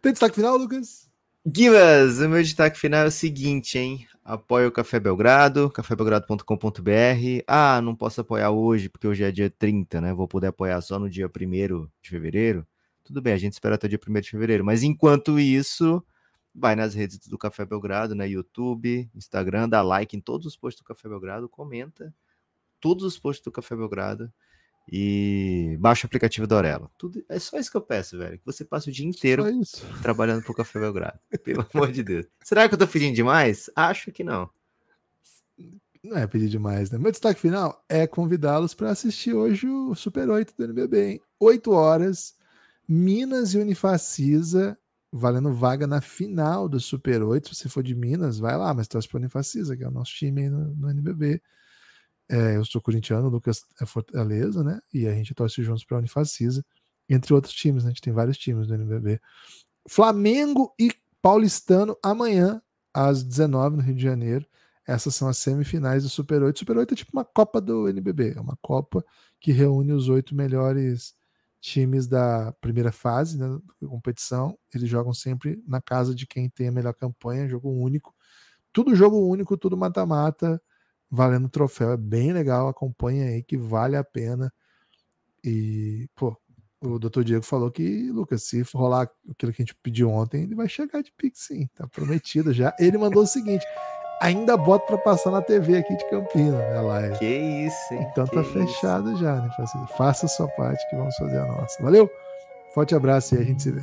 Tem destaque final, Lucas? Givas, o meu destaque final é o seguinte, hein? Apoie o Café Belgrado, cafébelgrado.com.br. Ah, não posso apoiar hoje, porque hoje é dia 30, né? Vou poder apoiar só no dia 1 de fevereiro. Tudo bem, a gente espera até o dia 1 de fevereiro. Mas enquanto isso, vai nas redes do Café Belgrado, né? YouTube, Instagram, dá like em todos os posts do Café Belgrado, comenta todos os posts do Café Belgrado e baixa o aplicativo da Aurela. Tudo, é só isso que eu peço, velho. Que você passe o dia inteiro trabalhando pro Café Belgrado. Pelo amor de Deus. Será que eu tô pedindo demais? Acho que não. Não é pedir demais, né? Meu destaque final é convidá-los para assistir hoje o Super 8 do NBB, hein? 8 horas, Minas e Unifacisa, valendo vaga na final do Super 8. Se você for de Minas, vai lá, mas torce para Unifacisa, que é o nosso time aí no, no NBB. É, eu sou corintiano, o Lucas é Fortaleza, né? E a gente torce juntos para Unifacisa, entre outros times, né? A gente tem vários times do NBB. Flamengo e Paulistano amanhã, às 19 no Rio de Janeiro. Essas são as semifinais do Super 8. Super 8 é tipo uma Copa do NBB, é uma Copa que reúne os oito melhores times da primeira fase né, da competição. Eles jogam sempre na casa de quem tem a melhor campanha, jogo único. Tudo jogo único, tudo mata-mata, valendo troféu. É bem legal, acompanha aí que vale a pena. E, pô, o Dr. Diego falou que, Lucas, se rolar aquilo que a gente pediu ontem, ele vai chegar de Pix sim, tá prometido já. Ele mandou o seguinte: ainda bota para passar na TV aqui de Campinas, né, live. Que isso, hein? Então que tá isso. fechado já, né? Faça- Faça a sua parte que vamos fazer a nossa. Valeu? Forte abraço e a gente se vê.